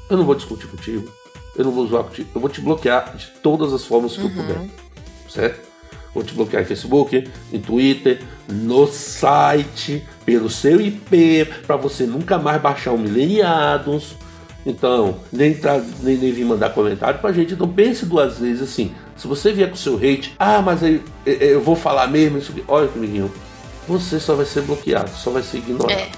[SPEAKER 3] Eu não vou discutir contigo. eu não vou usar contigo. Eu vou te bloquear de todas as formas que uhum. eu puder. Certo? Vou te bloquear em Facebook, em Twitter, no site, pelo seu IP, para você nunca mais baixar o Mileniados. Então, nem, tá, nem, nem vir mandar comentário pra gente. Então pense duas vezes assim. Se você vier com seu hate, ah, mas aí eu vou falar mesmo isso. Olha, amiguinho, você só vai ser bloqueado, só vai ser ignorado. É.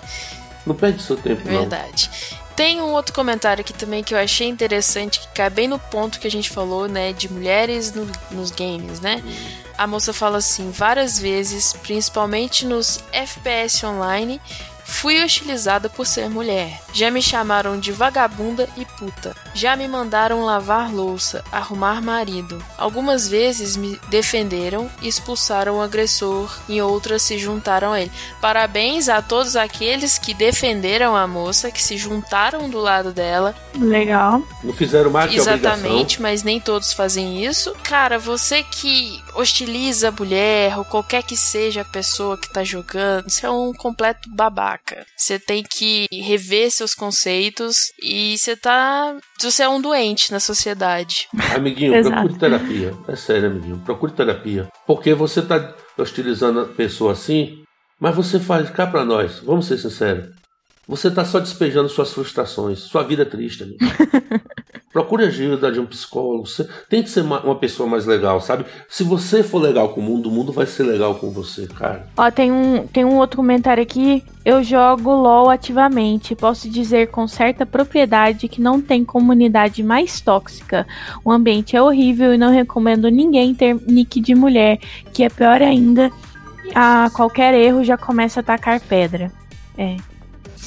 [SPEAKER 3] Não perde seu tempo,
[SPEAKER 2] Verdade. não. Verdade. Tem um outro comentário aqui também que eu achei interessante, que cai bem no ponto que a gente falou, né, de mulheres no, nos games, né? A moça fala assim, várias vezes, principalmente nos FPS online, Fui hostilizada por ser mulher. Já me chamaram de vagabunda e puta. Já me mandaram lavar louça, arrumar marido. Algumas vezes me defenderam e expulsaram o agressor, e outras se juntaram a ele. Parabéns a todos aqueles que defenderam a moça, que se juntaram do lado dela.
[SPEAKER 1] Legal.
[SPEAKER 3] Não fizeram mais que
[SPEAKER 2] Exatamente, mas nem todos fazem isso. Cara, você que hostiliza a mulher, ou qualquer que seja a pessoa que tá jogando, você é um completo babaca Você tem que rever seus conceitos e você tá. Você é um doente na sociedade.
[SPEAKER 3] Amiguinho, procure terapia. É sério, amiguinho. Procure terapia. Porque você tá hostilizando a pessoa assim, mas você faz cá pra nós. Vamos ser sinceros. Você tá só despejando suas frustrações. Sua vida é triste, amigo. Procure ajuda de um psicólogo. Tem que ser uma, uma, pessoa mais legal, sabe? Se você for legal com o mundo, o mundo vai ser legal com você, cara.
[SPEAKER 1] Ó, tem um, tem um outro comentário aqui. Eu jogo LOL ativamente. Posso dizer com certa propriedade que não tem comunidade mais tóxica. O ambiente é horrível e não recomendo ninguém ter nick de mulher, que é pior ainda. A qualquer erro já começa a atacar pedra. É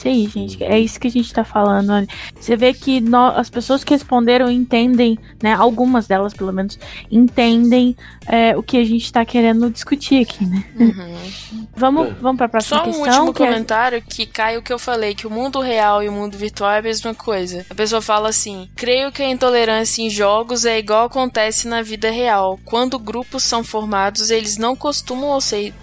[SPEAKER 1] isso aí, gente. É isso que a gente tá falando. Você vê que nós, as pessoas que responderam entendem, né? Algumas delas, pelo menos, entendem é, o que a gente tá querendo discutir aqui, né? Uhum. Vamos, é. vamos pra próxima
[SPEAKER 2] Só um
[SPEAKER 1] questão.
[SPEAKER 2] último que é comentário é... que cai o que eu falei, que o mundo real e o mundo virtual é a mesma coisa. A pessoa fala assim: creio que a intolerância em jogos é igual acontece na vida real. Quando grupos são formados, eles não costumam aceitar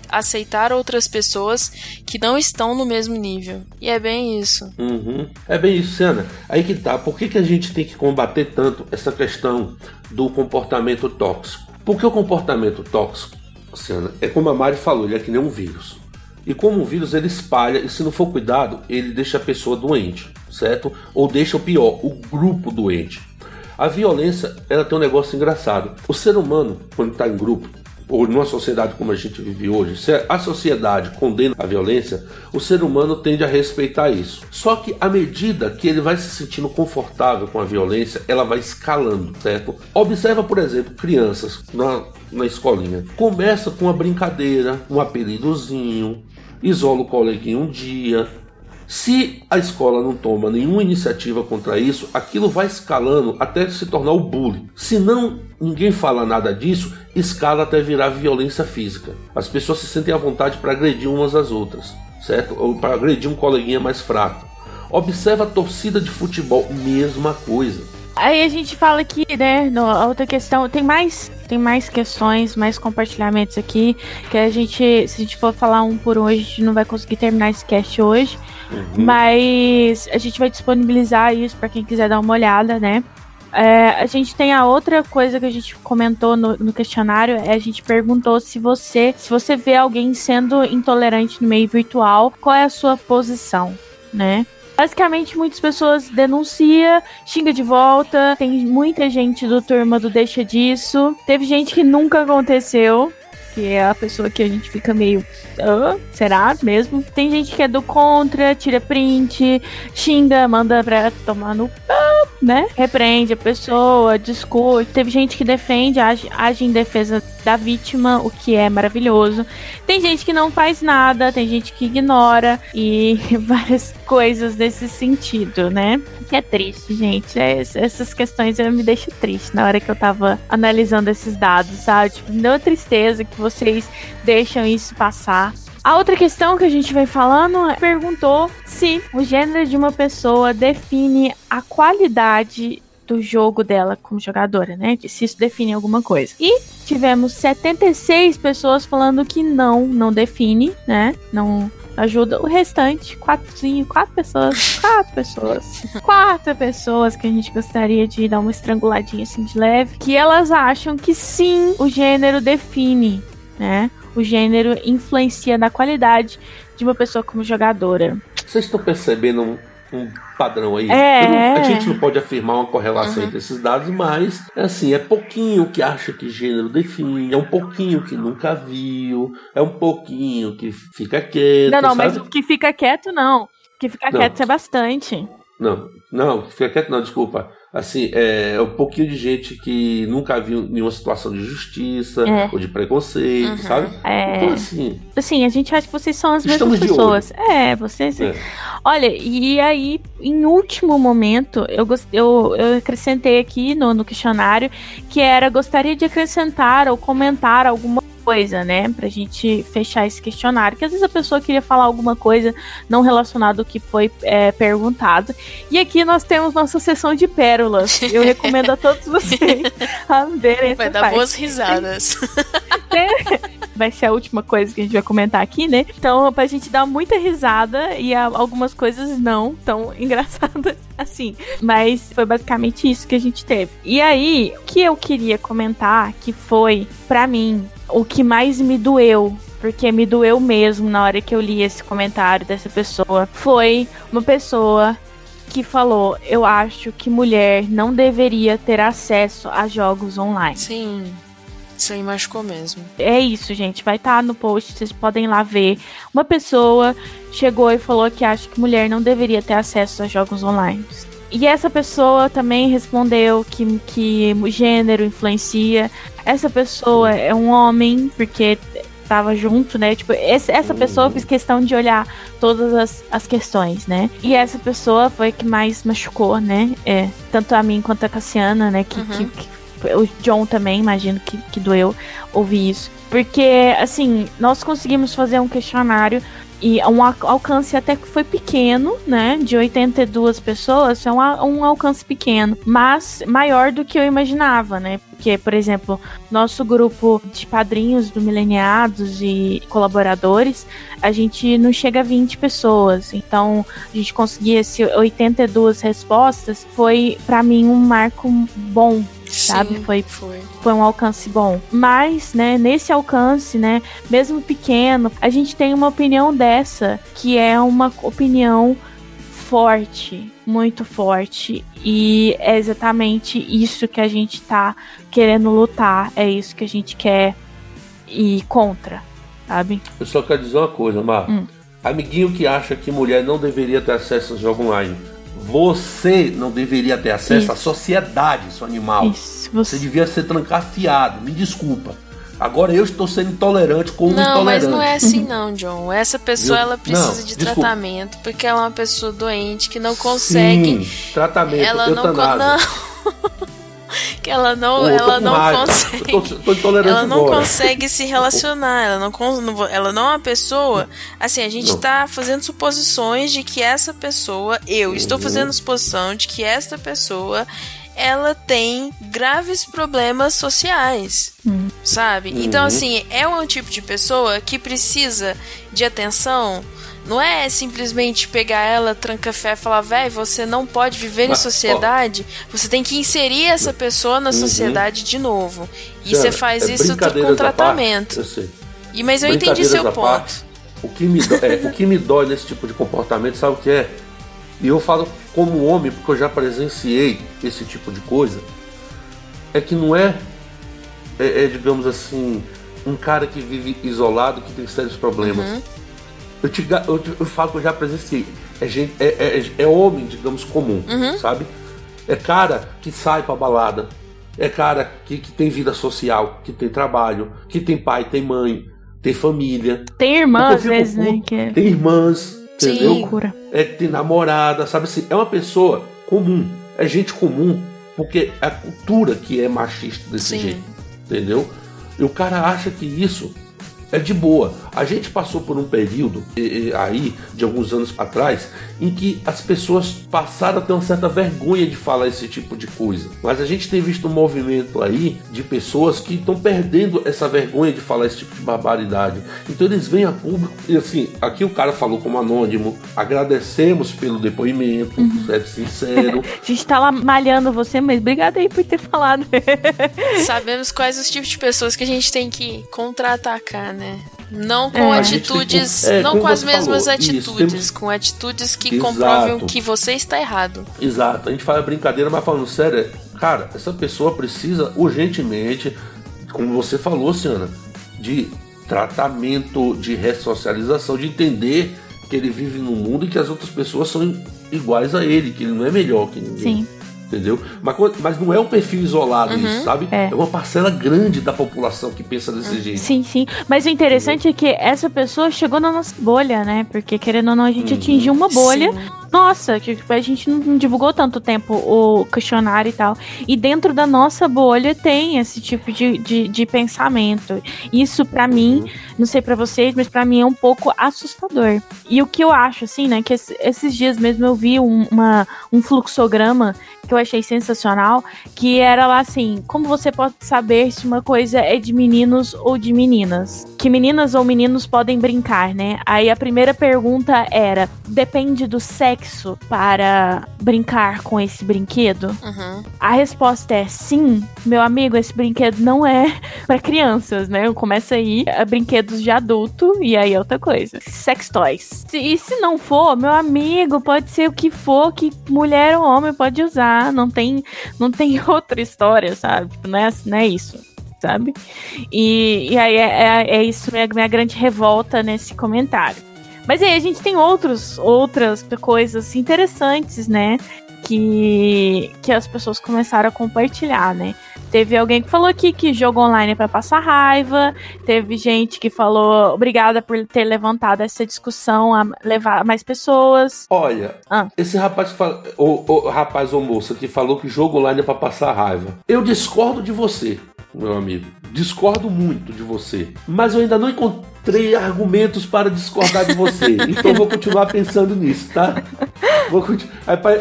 [SPEAKER 2] outras pessoas que não estão no mesmo nível. E é bem isso.
[SPEAKER 3] Uhum. É bem isso, Sena. Aí que tá. Por que, que a gente tem que combater tanto essa questão do comportamento tóxico? Porque o comportamento tóxico, Sena, é como a Mari falou, ele é que nem um vírus. E como um vírus ele espalha e se não for cuidado, ele deixa a pessoa doente, certo? Ou deixa o pior, o grupo doente. A violência, ela tem um negócio engraçado. O ser humano, quando está em grupo, ou numa sociedade como a gente vive hoje, se a sociedade condena a violência, o ser humano tende a respeitar isso. Só que à medida que ele vai se sentindo confortável com a violência, ela vai escalando, certo? Observa, por exemplo, crianças na, na escolinha. Começa com uma brincadeira, um apelidozinho, isola o coleguinha um dia, se a escola não toma nenhuma iniciativa contra isso, aquilo vai escalando até se tornar o bullying. Se não ninguém fala nada disso, escala até virar violência física. As pessoas se sentem à vontade para agredir umas às outras, certo? Ou para agredir um coleguinha mais fraco. Observa a torcida de futebol, mesma coisa.
[SPEAKER 1] Aí a gente fala aqui, né, na outra questão, tem mais, tem mais questões, mais compartilhamentos aqui, que a gente, se a gente for falar um por um, a gente não vai conseguir terminar esse cast hoje, uhum. mas a gente vai disponibilizar isso para quem quiser dar uma olhada, né. É, a gente tem a outra coisa que a gente comentou no, no, questionário, é a gente perguntou se você, se você vê alguém sendo intolerante no meio virtual, qual é a sua posição, né? Basicamente, muitas pessoas denuncia, xinga de volta. Tem muita gente do turma do deixa disso. Teve gente que nunca aconteceu que é a pessoa que a gente fica meio. Ah, será mesmo? Tem gente que é do contra, tira print, xinga, manda pra tomar no. né? Repreende a pessoa, discute. Teve gente que defende, age, age em defesa da vítima, o que é maravilhoso. Tem gente que não faz nada, tem gente que ignora e várias coisas desse sentido, né? Que é triste, gente. É, essas questões me deixam triste na hora que eu tava analisando esses dados, sabe? Tipo, me deu uma tristeza que vocês deixam isso passar. A outra questão que a gente vai falando é, perguntou se o gênero de uma pessoa define a qualidade do jogo dela como jogadora, né? Se isso define alguma coisa. E tivemos 76 pessoas falando que não, não define, né? Não ajuda. O restante, quatro, quatro pessoas, quatro pessoas, quatro pessoas que a gente gostaria de dar uma estranguladinha assim de leve, que elas acham que sim, o gênero define, né? O gênero influencia na qualidade de uma pessoa como jogadora.
[SPEAKER 3] Vocês estão percebendo um, um padrão aí?
[SPEAKER 1] É.
[SPEAKER 3] Não, a gente não pode afirmar uma correlação uhum. entre esses dados, mas assim, é pouquinho que acha que gênero define, é um pouquinho que nunca viu, é um pouquinho que fica quieto.
[SPEAKER 1] Não, não,
[SPEAKER 3] sabe?
[SPEAKER 1] mas o que fica quieto não. O que fica
[SPEAKER 3] não.
[SPEAKER 1] quieto é bastante.
[SPEAKER 3] Não, não, fica quieto não, desculpa assim, é um pouquinho de gente que nunca viu nenhuma situação de justiça é. ou de preconceito, uhum. sabe?
[SPEAKER 1] É.
[SPEAKER 3] Então, assim.
[SPEAKER 1] Assim, a gente acha que vocês são as mesmas pessoas. É, vocês. É. Olha, e aí, em último momento, eu, eu, eu acrescentei aqui no, no questionário que era gostaria de acrescentar ou comentar alguma coisa, né? Pra gente fechar esse questionário. Que às vezes a pessoa queria falar alguma coisa não relacionada ao que foi é, perguntado. E aqui nós temos nossa sessão de pérolas. Eu recomendo a todos vocês a verem
[SPEAKER 2] Vai dar parte. boas risadas.
[SPEAKER 1] vai ser a última coisa que a gente vai comentar aqui, né? Então, pra gente dar muita risada e algumas coisas não tão engraçadas assim. Mas foi basicamente isso que a gente teve. E aí, o que eu queria comentar que foi, para mim, o que mais me doeu porque me doeu mesmo na hora que eu li esse comentário dessa pessoa. Foi uma pessoa que falou: Eu acho que mulher não deveria ter acesso a jogos online.
[SPEAKER 2] Sim. Isso aí machucou mesmo.
[SPEAKER 1] É isso, gente. Vai estar tá no post, vocês podem lá ver. Uma pessoa chegou e falou que acha que mulher não deveria ter acesso a jogos online. E essa pessoa também respondeu que, que o gênero influencia. Essa pessoa é um homem, porque estava junto, né? Tipo, esse, essa pessoa fez questão de olhar todas as, as questões, né? E essa pessoa foi que mais machucou, né? É, tanto a mim quanto a Cassiana, né? Que, uhum. que, que, o John também, imagino que, que doeu ouvir isso. Porque, assim, nós conseguimos fazer um questionário e um alcance até que foi pequeno, né? De 82 pessoas, é um, um alcance pequeno, mas maior do que eu imaginava, né? Porque, por exemplo, nosso grupo de padrinhos do Mileniados e colaboradores, a gente não chega a 20 pessoas. Então, a gente conseguir esse 82 respostas foi, para mim, um marco bom, sabe?
[SPEAKER 2] Sim,
[SPEAKER 1] foi,
[SPEAKER 2] foi,
[SPEAKER 1] foi um alcance bom. Mas, né, nesse alcance, né, mesmo pequeno, a gente tem uma opinião dessa, que é uma opinião forte, muito forte. E é exatamente isso que a gente tá querendo lutar, é isso que a gente quer ir contra, sabe?
[SPEAKER 3] Eu só quero dizer uma coisa, Mar. Hum. Amiguinho que acha que mulher não deveria ter acesso a jogo online você não deveria ter acesso Isso. à sociedade, seu animal. Isso, você... você devia ser trancafiado. Me desculpa. Agora eu estou sendo intolerante com o
[SPEAKER 2] não,
[SPEAKER 3] intolerante. Não, mas
[SPEAKER 2] não é assim não, John. Essa pessoa eu, ela precisa não, de desculpa. tratamento porque ela é uma pessoa doente que não consegue.
[SPEAKER 3] Sim, tratamento,
[SPEAKER 2] ela
[SPEAKER 3] eutanásia.
[SPEAKER 2] não, não. que ela não, ela não consegue.
[SPEAKER 3] Tô, tô,
[SPEAKER 2] ela não
[SPEAKER 3] agora.
[SPEAKER 2] consegue se relacionar. Ela não, ela não é uma pessoa. Assim, a gente está fazendo suposições de que essa pessoa, eu uhum. estou fazendo suposição de que esta pessoa ela tem graves problemas sociais, uhum. sabe? Então, uhum. assim, é um tipo de pessoa que precisa de atenção não é simplesmente pegar ela, tranca fé e falar, velho, você não pode viver Mas, em sociedade. Ó, você tem que inserir essa pessoa na uhum. sociedade de novo. E você faz é isso com tratamento.
[SPEAKER 3] Parte, eu sei.
[SPEAKER 2] E, mas eu entendi seu ponto. Parte,
[SPEAKER 3] o, que me dói, é, o que me dói nesse tipo de comportamento, sabe o que é? E eu falo como homem, porque eu já presenciei esse tipo de coisa. É que não é, é, é digamos assim, um cara que vive isolado, que tem sérios problemas. Uhum eu, te, eu, te, eu falo que eu já presenciei. É, gente, é, é, é homem, digamos, comum, uhum. sabe? É cara que sai pra balada. É cara que, que tem vida social, que tem trabalho, que tem pai, tem mãe, tem família.
[SPEAKER 1] Tem irmãs, às vezes, né? Que... É
[SPEAKER 3] tem irmãs,
[SPEAKER 2] Sim.
[SPEAKER 3] entendeu? É que tem namorada, sabe assim? É uma pessoa comum. É gente comum, porque é a cultura que é machista desse Sim. jeito, entendeu? E o cara acha que isso é de boa. A gente passou por um período e, e, aí, de alguns anos atrás, em que as pessoas passaram a ter uma certa vergonha de falar esse tipo de coisa. Mas a gente tem visto um movimento aí de pessoas que estão perdendo essa vergonha de falar esse tipo de barbaridade. Então eles vêm a público e assim, aqui o cara falou como anônimo, agradecemos pelo depoimento, uhum. é sincero.
[SPEAKER 1] a gente tá lá malhando você, mas obrigado aí por ter falado.
[SPEAKER 2] Sabemos quais os tipos de pessoas que a gente tem que contra-atacar, né? Não com é. atitudes, é, não com as mesmas falou, atitudes, isso, com atitudes que Exato. comprovem que você está errado.
[SPEAKER 3] Exato. A gente fala brincadeira, mas falando sério, cara, essa pessoa precisa urgentemente, como você falou, Ciana, de tratamento, de ressocialização, de entender que ele vive num mundo e que as outras pessoas são iguais a ele, que ele não é melhor que ninguém. Sim entendeu? Mas, mas não é um perfil isolado uhum, isso, sabe? É. é. uma parcela grande da população que pensa desse uhum. jeito.
[SPEAKER 1] Sim, sim. Mas o interessante entendeu? é que essa pessoa chegou na nossa bolha, né? Porque querendo ou não, a gente uhum. atingiu uma bolha. Sim. Nossa, que a gente não divulgou tanto tempo o questionário e tal. E dentro da nossa bolha tem esse tipo de, de, de pensamento. Isso, para mim, uhum. não sei para vocês, mas para mim é um pouco assustador. E o que eu acho, assim, né? Que esses dias mesmo eu vi um, uma, um fluxograma que eu achei sensacional, que era lá assim, como você pode saber se uma coisa é de meninos ou de meninas? Que meninas ou meninos podem brincar, né? Aí a primeira pergunta era: depende do sexo para brincar com esse brinquedo? Uhum. A resposta é sim, meu amigo, esse brinquedo não é para crianças, né? Começa aí a brinquedos de adulto e aí é outra coisa. Sex toys. E se não for, meu amigo, pode ser o que for que mulher ou homem pode usar não tem, não tem outra história, sabe? Tipo, não é, não é isso, sabe? E, e aí é, é, é isso minha, minha grande revolta nesse comentário. Mas aí a gente tem outros, outras coisas interessantes, né? Que, que as pessoas começaram a compartilhar, né? Teve alguém que falou aqui que jogo online é pra passar raiva. Teve gente que falou obrigada por ter levantado essa discussão a levar mais pessoas.
[SPEAKER 3] Olha, ah. esse rapaz, fala, o, o rapaz ou moça que falou que jogo online é pra passar raiva. Eu discordo de você, meu amigo. Discordo muito de você. Mas eu ainda não encontrei argumentos para discordar de você. então vou continuar pensando nisso, tá? Vou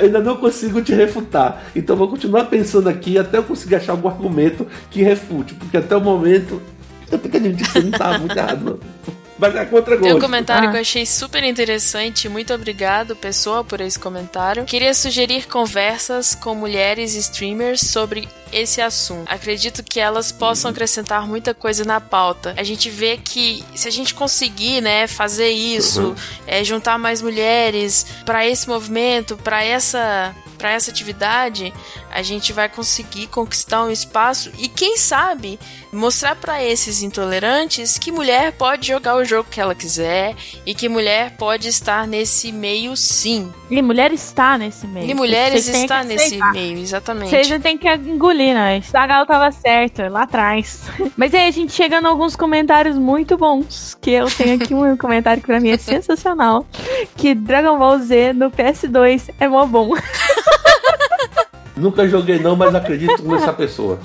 [SPEAKER 3] ainda não consigo te refutar. Então vou continuar pensando aqui até eu conseguir achar algum argumento que refute. Porque até o momento eu que admitir que você não tá muito errado, não. Mas é contra gosto.
[SPEAKER 2] Tem um comentário ah. que eu achei super interessante. Muito obrigado, pessoa, por esse comentário. Queria sugerir conversas com mulheres streamers sobre esse assunto. Acredito que elas possam acrescentar muita coisa na pauta. A gente vê que se a gente conseguir, né, fazer isso, uhum. é, juntar mais mulheres para esse movimento, para essa para essa atividade, a gente vai conseguir conquistar um espaço e quem sabe mostrar para esses intolerantes que mulher pode jogar o jogo que ela quiser e que mulher pode estar nesse meio sim.
[SPEAKER 1] E mulher está nesse meio.
[SPEAKER 2] E mulheres está nesse meio, exatamente.
[SPEAKER 1] Vocês têm que engolir nós. A Gal tava certa lá atrás. Mas aí a gente chega em alguns comentários muito bons, que eu tenho aqui um comentário que pra mim é sensacional, que Dragon Ball Z no PS2 é mó bom.
[SPEAKER 3] Nunca joguei não, mas acredito nessa pessoa.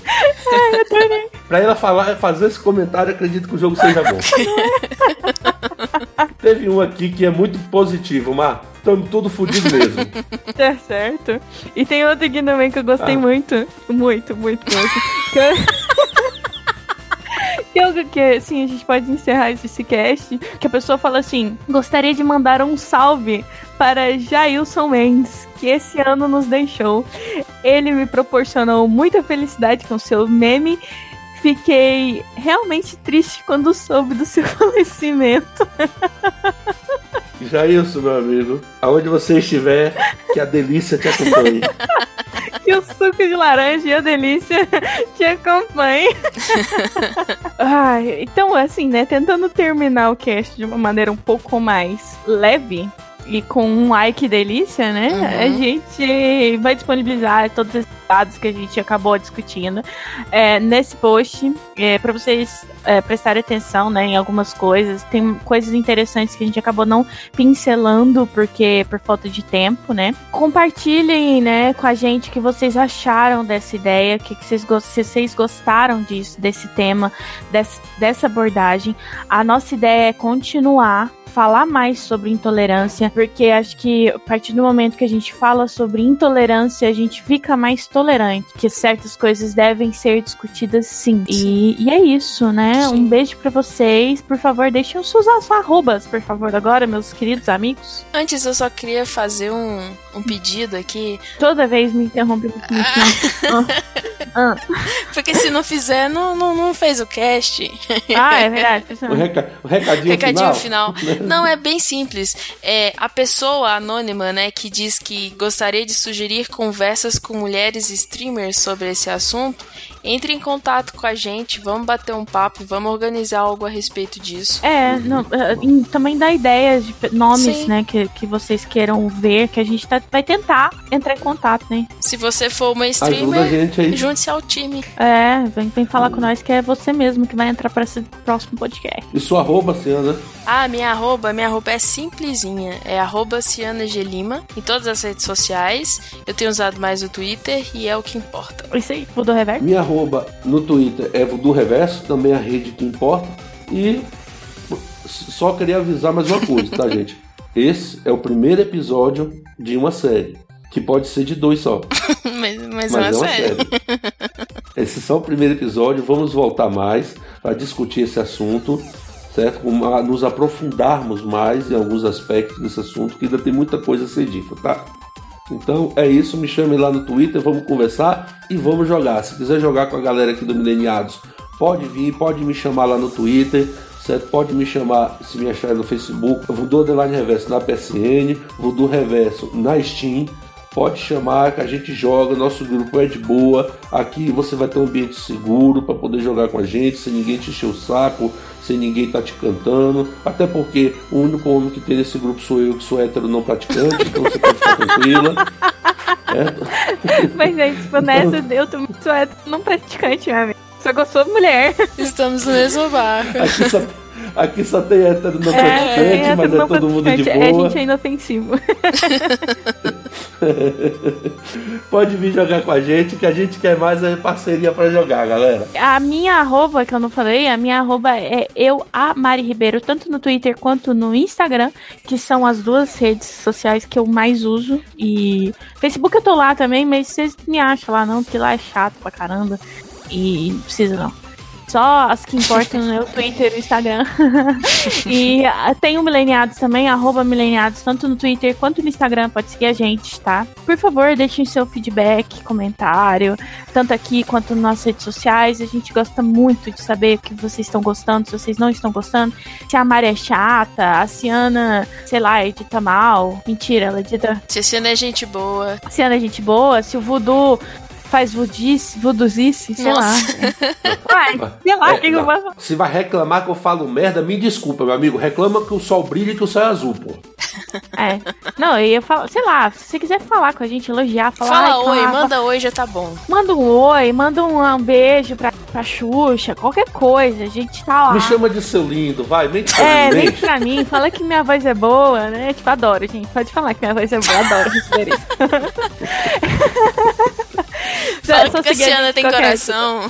[SPEAKER 3] pra ela falar, fazer esse comentário, acredito que o jogo seja bom. Teve um aqui que é muito positivo, Mar. Estamos tudo fodido mesmo.
[SPEAKER 1] Tá certo. E tem outro aqui também que eu gostei ah. muito. Muito, muito, muito. algo que, assim, a gente pode encerrar esse cast, que a pessoa fala assim, gostaria de mandar um salve para Jailson Mendes, que esse ano nos deixou. Ele me proporcionou muita felicidade com seu meme. Fiquei realmente triste quando soube do seu falecimento.
[SPEAKER 3] Jailson, meu amigo, aonde você estiver, que a delícia te acompanhe.
[SPEAKER 1] que o suco de laranja e a delícia te acompanhe. Ai, então, assim, né, tentando terminar o cast de uma maneira um pouco mais leve, e com um ai que delícia, né?
[SPEAKER 2] Uhum.
[SPEAKER 1] A gente vai disponibilizar todos esses dados que a gente acabou discutindo é, nesse post é, para vocês é, prestarem atenção né, em algumas coisas. Tem coisas interessantes que a gente acabou não pincelando porque por falta de tempo, né? Compartilhem, né, com a gente o que vocês acharam dessa ideia, que, que vocês, se vocês gostaram disso, desse tema, desse, dessa abordagem. A nossa ideia é continuar falar mais sobre intolerância, porque acho que a partir do momento que a gente fala sobre intolerância, a gente fica mais tolerante, que certas coisas devem ser discutidas sim. E, e é isso, né? Sim. Um beijo para vocês. Por favor, deixem os seus arrobas, por favor, agora, meus queridos amigos.
[SPEAKER 2] Antes, eu só queria fazer um, um pedido aqui.
[SPEAKER 1] Toda vez me interrompe.
[SPEAKER 2] ah. Porque se não fizer, não, não, não fez o cast.
[SPEAKER 1] Ah, é verdade.
[SPEAKER 3] O, reca o recadinho,
[SPEAKER 2] recadinho
[SPEAKER 3] final.
[SPEAKER 2] final. Não, é bem simples. É a pessoa anônima, né, que diz que gostaria de sugerir conversas com mulheres streamers sobre esse assunto, entre em contato com a gente, vamos bater um papo, vamos organizar algo a respeito disso.
[SPEAKER 1] É, não, é, também dá ideias de nomes, Sim. né, que, que vocês queiram ver, que a gente tá, vai tentar entrar em contato, né?
[SPEAKER 2] Se você for uma streamer, junte-se ao time.
[SPEAKER 1] É, vem, vem falar com nós que é você mesmo que vai entrar para esse próximo podcast.
[SPEAKER 3] E sua arroba, Ciana?
[SPEAKER 2] Ah, minha arroba, minha arroba é simplesinha, é arroba Ciana G Lima, em todas as redes sociais. Eu tenho usado mais o Twitter e é o que importa.
[SPEAKER 1] Isso aí, do Reverso?
[SPEAKER 3] Minha arroba no Twitter é do Reverso, também a rede que importa. E só queria avisar mais uma coisa, tá, gente? Esse é o primeiro episódio de uma série. Que pode ser de dois só.
[SPEAKER 2] mas, mas, mas é, uma, é uma série. série.
[SPEAKER 3] Esse é só o primeiro episódio. Vamos voltar mais para discutir esse assunto certo? Nos aprofundarmos mais em alguns aspectos desse assunto, que ainda tem muita coisa a ser dita, tá? Então é isso, me chame lá no Twitter, vamos conversar e vamos jogar. Se quiser jogar com a galera aqui do Mileniados, pode vir, pode me chamar lá no Twitter, certo? Pode me chamar, se me achar no Facebook, Voodoo Underline Reverso na PSN, Voodoo Reverso na Steam, pode chamar que a gente joga, nosso grupo é de boa. Aqui você vai ter um ambiente seguro para poder jogar com a gente, sem ninguém te encher o saco, sem ninguém tá te cantando. Até porque o único homem que tem nesse grupo sou eu, que sou hétero não praticante, então você pode ficar tranquila.
[SPEAKER 1] É. Mas é, tipo, nessa eu sou hétero não praticante, meu amigo. Só que eu sou mulher.
[SPEAKER 2] Estamos no mesmo barco.
[SPEAKER 3] Aqui só, Aqui só tem hétero não praticante, é, mas é todo mundo de boa. É,
[SPEAKER 1] a gente é inofensivo.
[SPEAKER 3] Pode vir jogar com a gente, que a gente quer mais é parceria para jogar, galera.
[SPEAKER 1] A minha arroba, que eu não falei, a minha arroba é eu, a Mari Ribeiro, tanto no Twitter quanto no Instagram, que são as duas redes sociais que eu mais uso. E Facebook eu tô lá também, mas vocês me acham lá não, porque lá é chato pra caramba. E não precisa não. Só as que importam no meu Twitter e Instagram. e ah, tem o Mileniados também, arroba Mileniados, tanto no Twitter quanto no Instagram, pode seguir a gente, tá? Por favor, deixem seu feedback, comentário, tanto aqui quanto nas nossas redes sociais. A gente gosta muito de saber o que vocês estão gostando, se vocês não estão gostando. Se a Mari é chata, a Ciana, sei lá, edita mal. Mentira, ela edita.
[SPEAKER 2] Se a Ciana é gente boa.
[SPEAKER 1] A Ciana é gente boa, se o Voodoo faz vudice, vuduzice, sei lá. Vai, sei lá, é, que eu vou
[SPEAKER 3] Se vai reclamar que eu falo merda, me desculpa, meu amigo. Reclama que o sol brilha e que o céu é azul, pô.
[SPEAKER 1] É. Não, eu ia falar, sei lá, se você quiser falar com a gente, elogiar, falar.
[SPEAKER 2] Fala oi, manda oi, já tá bom.
[SPEAKER 1] Manda um oi, manda um, um beijo pra, pra Xuxa, qualquer coisa, a gente tá lá.
[SPEAKER 3] Me chama de seu lindo, vai, mente
[SPEAKER 1] pra é, mim. É, mente pra mim, fala que minha voz é boa, né? Tipo, adoro, gente. Pode falar que minha voz é boa, adoro receber isso.
[SPEAKER 2] Fala que a Cassiana tem coração.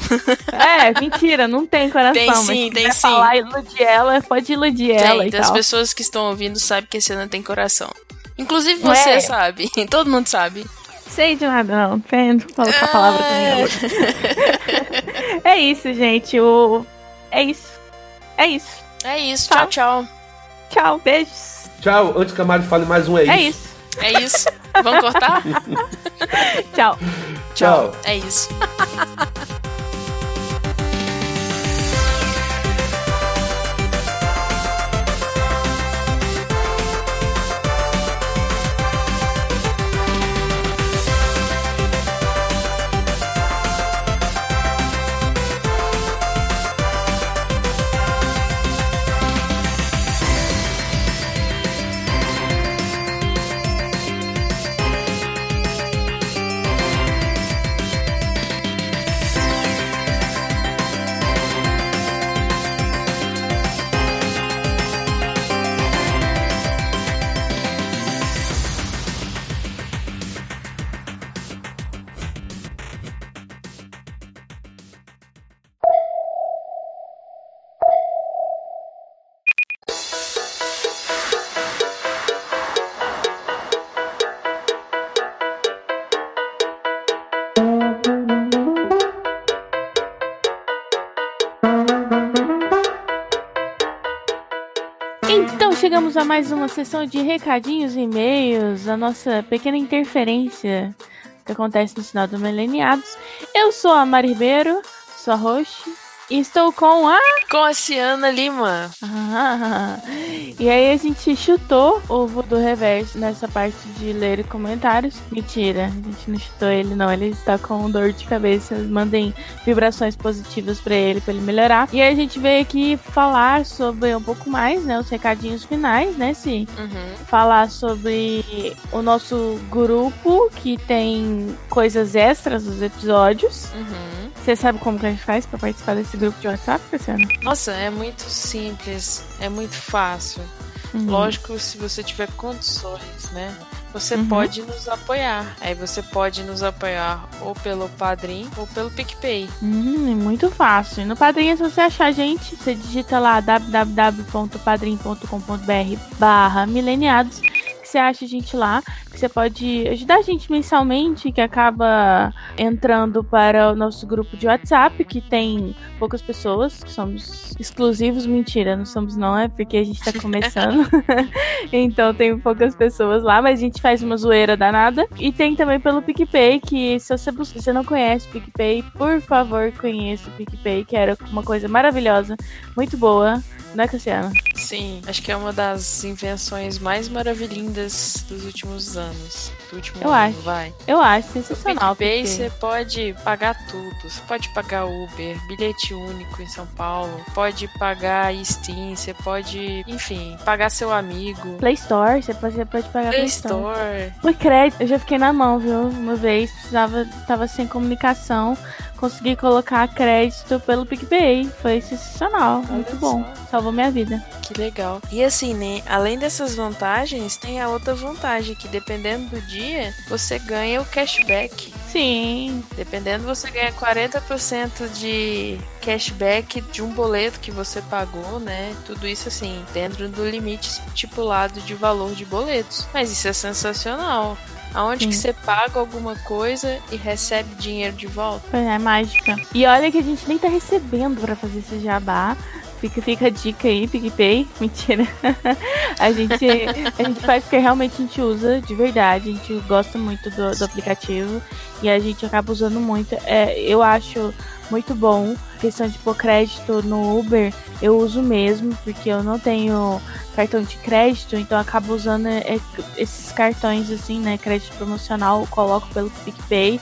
[SPEAKER 1] É, mentira, não tem coração.
[SPEAKER 2] Tem sim, tem sim.
[SPEAKER 1] falar iludir ela, pode iludir tem, ela e
[SPEAKER 2] As pessoas que estão ouvindo sabem que a Cassiana tem coração. Inclusive você é. sabe. Todo mundo sabe.
[SPEAKER 1] Sei de nada, não. Entendo. Fala essa palavra também. É. é isso, gente. O... É isso. É isso.
[SPEAKER 2] É isso. Tchau, tchau.
[SPEAKER 1] Tchau, beijos.
[SPEAKER 3] Tchau. Antes que a Mari fale mais um é,
[SPEAKER 2] é isso. É isso. É isso. Vamos cortar?
[SPEAKER 1] Tchau.
[SPEAKER 3] Tchau.
[SPEAKER 2] É isso.
[SPEAKER 1] chegamos a mais uma sessão de recadinhos e e-mails, a nossa pequena interferência que acontece no sinal do Mileniados. Eu sou a Mari Ribeiro, sua host, e estou com a.
[SPEAKER 2] Com a Ciana Lima.
[SPEAKER 1] Ah, e aí a gente chutou o do Reverso nessa parte de ler comentários. Mentira, a gente não chutou ele, não. Ele está com dor de cabeça. Mandem vibrações positivas para ele, para ele melhorar. E aí a gente veio aqui falar sobre um pouco mais, né? Os recadinhos finais, né, Sim?
[SPEAKER 2] Uhum.
[SPEAKER 1] Falar sobre o nosso grupo que tem coisas extras dos episódios.
[SPEAKER 2] Uhum.
[SPEAKER 1] Você sabe como que a gente faz para participar desse grupo de WhatsApp, Cristiano?
[SPEAKER 2] Nossa, é muito simples, é muito fácil.
[SPEAKER 1] Uhum.
[SPEAKER 2] Lógico, se você tiver condições, né? Você
[SPEAKER 1] Uhum.
[SPEAKER 2] pode nos apoiar. Aí você pode nos apoiar ou pelo Padrim ou pelo PicPay.
[SPEAKER 1] Hum, é muito fácil. No Padrinho, se você achar a gente, você digita lá www.padrim.com.br barra mileniados você acha a gente lá, que você pode ajudar a gente mensalmente, que acaba entrando para o nosso grupo de WhatsApp, que tem poucas pessoas, que somos exclusivos, mentira, não somos não, é porque a gente tá começando. então tem poucas pessoas lá, mas a gente faz uma zoeira danada. E tem também pelo PicPay, que se você, se você não conhece o PicPay, por favor, conheça o PicPay, que era uma coisa maravilhosa, muito boa, né, Cassiano?
[SPEAKER 2] Sim, acho que é uma das invenções mais maravilhindas dos últimos anos. Do último
[SPEAKER 1] Eu
[SPEAKER 2] ano,
[SPEAKER 1] acho.
[SPEAKER 2] vai.
[SPEAKER 1] Eu acho sensacional.
[SPEAKER 2] PicPay
[SPEAKER 1] porque-
[SPEAKER 2] você pode pagar tudo. Você pode pagar Uber, bilhete único em São Paulo, pode pagar Steam, você pode, enfim, pagar seu amigo.
[SPEAKER 1] Play Store, você pode, você pode pagar
[SPEAKER 2] Play
[SPEAKER 1] Play Store.
[SPEAKER 2] Store.
[SPEAKER 1] O crédito, eu já fiquei na mão, viu? Uma vez, precisava, tava sem comunicação, consegui colocar crédito pelo PicPay. Foi sensacional, muito
[SPEAKER 2] Olha
[SPEAKER 1] bom.
[SPEAKER 2] só.
[SPEAKER 1] Salvou minha vida.
[SPEAKER 2] Que legal. E assim, né? Além dessas vantagens, tem a outra vantagem que dependendo do dia, você ganha o cashback.
[SPEAKER 1] Sim,
[SPEAKER 2] Dependendo, você ganha 40% de cashback de um boleto que você pagou, né? Tudo isso assim, dentro do limite estipulado de valor de boletos. Mas isso é sensacional. Aonde que
[SPEAKER 1] Sim.
[SPEAKER 2] você paga alguma coisa e recebe dinheiro de volta?
[SPEAKER 1] Pois é, mágica. E olha que a gente nem tá recebendo pra fazer esse jabá. Fica, fica a dica aí, PicPay. Mentira. a, gente, a gente faz porque realmente a gente usa de verdade. A gente gosta muito do, do aplicativo e a gente acaba usando muito. É, eu acho muito bom. Questão de pôr crédito no Uber, eu uso mesmo, porque eu não tenho cartão de crédito, então acabo usando é, esses cartões assim, né? Crédito promocional, coloco pelo PicPay.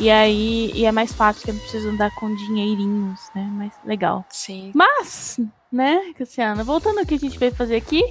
[SPEAKER 1] E aí e é mais fácil, porque eu não preciso andar com dinheirinhos, né? Mais legal.
[SPEAKER 2] Sim.
[SPEAKER 1] Mas, né, Cassiana, voltando ao que a gente veio fazer aqui,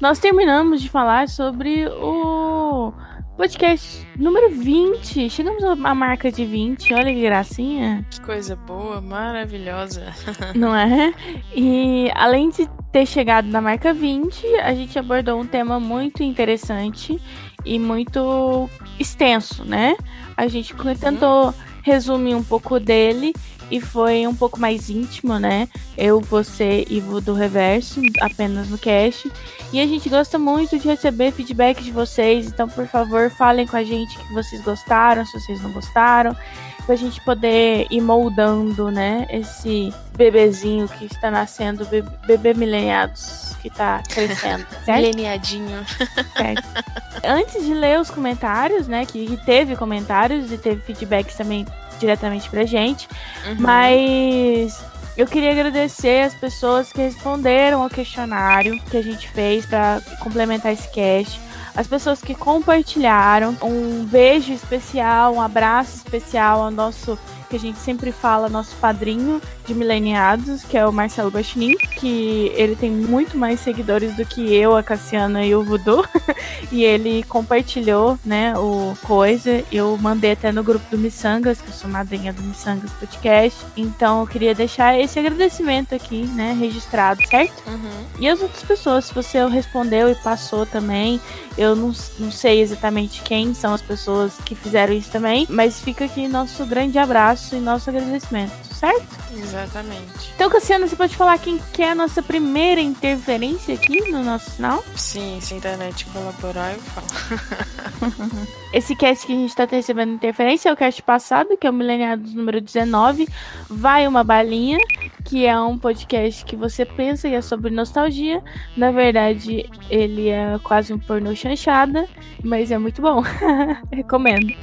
[SPEAKER 1] nós terminamos de falar sobre o podcast número 20. Chegamos à marca de 20, olha que gracinha,
[SPEAKER 2] Que coisa boa, maravilhosa.
[SPEAKER 1] não é? E além de ter chegado na marca 20, a gente abordou um tema muito interessante e muito extenso, né? A gente tentou resumir um pouco dele e foi um pouco mais íntimo, né? Eu, você e o do Reverso, apenas no cast. E a gente gosta muito de receber feedback de vocês, então por favor falem com a gente que vocês gostaram, se vocês não gostaram, pra gente poder ir moldando, né? Esse bebezinho que está nascendo, be- bebê mileniados que tá crescendo?
[SPEAKER 2] Mileniadinho.
[SPEAKER 1] Certo. Antes de ler os comentários, né? Que, teve comentários e teve feedbacks também diretamente pra gente.
[SPEAKER 2] Uhum.
[SPEAKER 1] Mas eu queria agradecer as pessoas que responderam ao questionário que a gente fez pra complementar esse cast. As pessoas que compartilharam. Um beijo especial, um abraço especial ao nosso que a gente sempre fala, nosso padrinho de mileniados, que é o Marcelo Guaxinim, que ele tem muito mais seguidores do que eu, a Cassiana e o Voodoo. e ele compartilhou, né, o coisa. Eu mandei até no grupo do Missangas, que eu sou madrinha do Missangas Podcast. Então eu queria deixar esse agradecimento aqui, né, registrado, certo?
[SPEAKER 2] Uhum.
[SPEAKER 1] E as outras pessoas, se você respondeu e passou também, eu não, não sei exatamente quem são as pessoas que fizeram isso também, mas fica aqui nosso grande abraço e nosso agradecimento, certo?
[SPEAKER 2] Exatamente.
[SPEAKER 1] Então, Cassiano, você pode falar quem que é a nossa primeira interferência aqui no nosso sinal?
[SPEAKER 2] Sim, se a internet colaborar, eu falo.
[SPEAKER 1] Esse cast que a gente tá recebendo interferência é o cast passado, que é o Mileniados número 19. Vai uma balinha. que é um podcast que você pensa que é sobre nostalgia. Na verdade, ele é quase um pornô chanchada, mas é muito bom. Recomendo.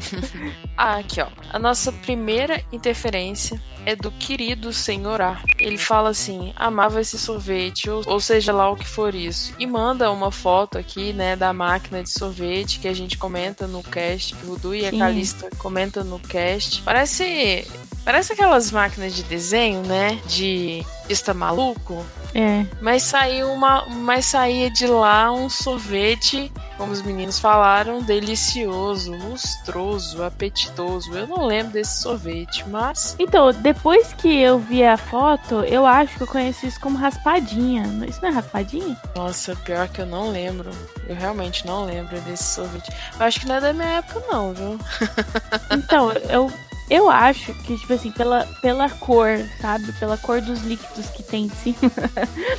[SPEAKER 2] ah, aqui ó. A nossa primeira interferência é do querido Senhorá. Ele fala assim: amava esse sorvete, ou, ou, seja lá o que for isso. E manda uma foto aqui, né, da máquina de sorvete que a gente comenta no cast. O Voodoo e a Calista comenta no cast. Parece. Parece aquelas máquinas de desenho, né? De está maluco.
[SPEAKER 1] É.
[SPEAKER 2] Mas saiu uma. Mas saía de lá um sorvete como os meninos falaram, delicioso, lustroso, apetitoso. Eu não lembro desse sorvete, mas.
[SPEAKER 1] Então, depois que eu vi a foto, eu acho que eu conheci isso como raspadinha. Isso não é raspadinha?
[SPEAKER 2] Nossa, pior que eu não lembro. Eu realmente não lembro desse sorvete. Eu acho que não é da minha época, não, viu?
[SPEAKER 1] então, eu eu acho que, tipo assim, pela, pela cor, sabe? Pela cor dos líquidos que tem em cima.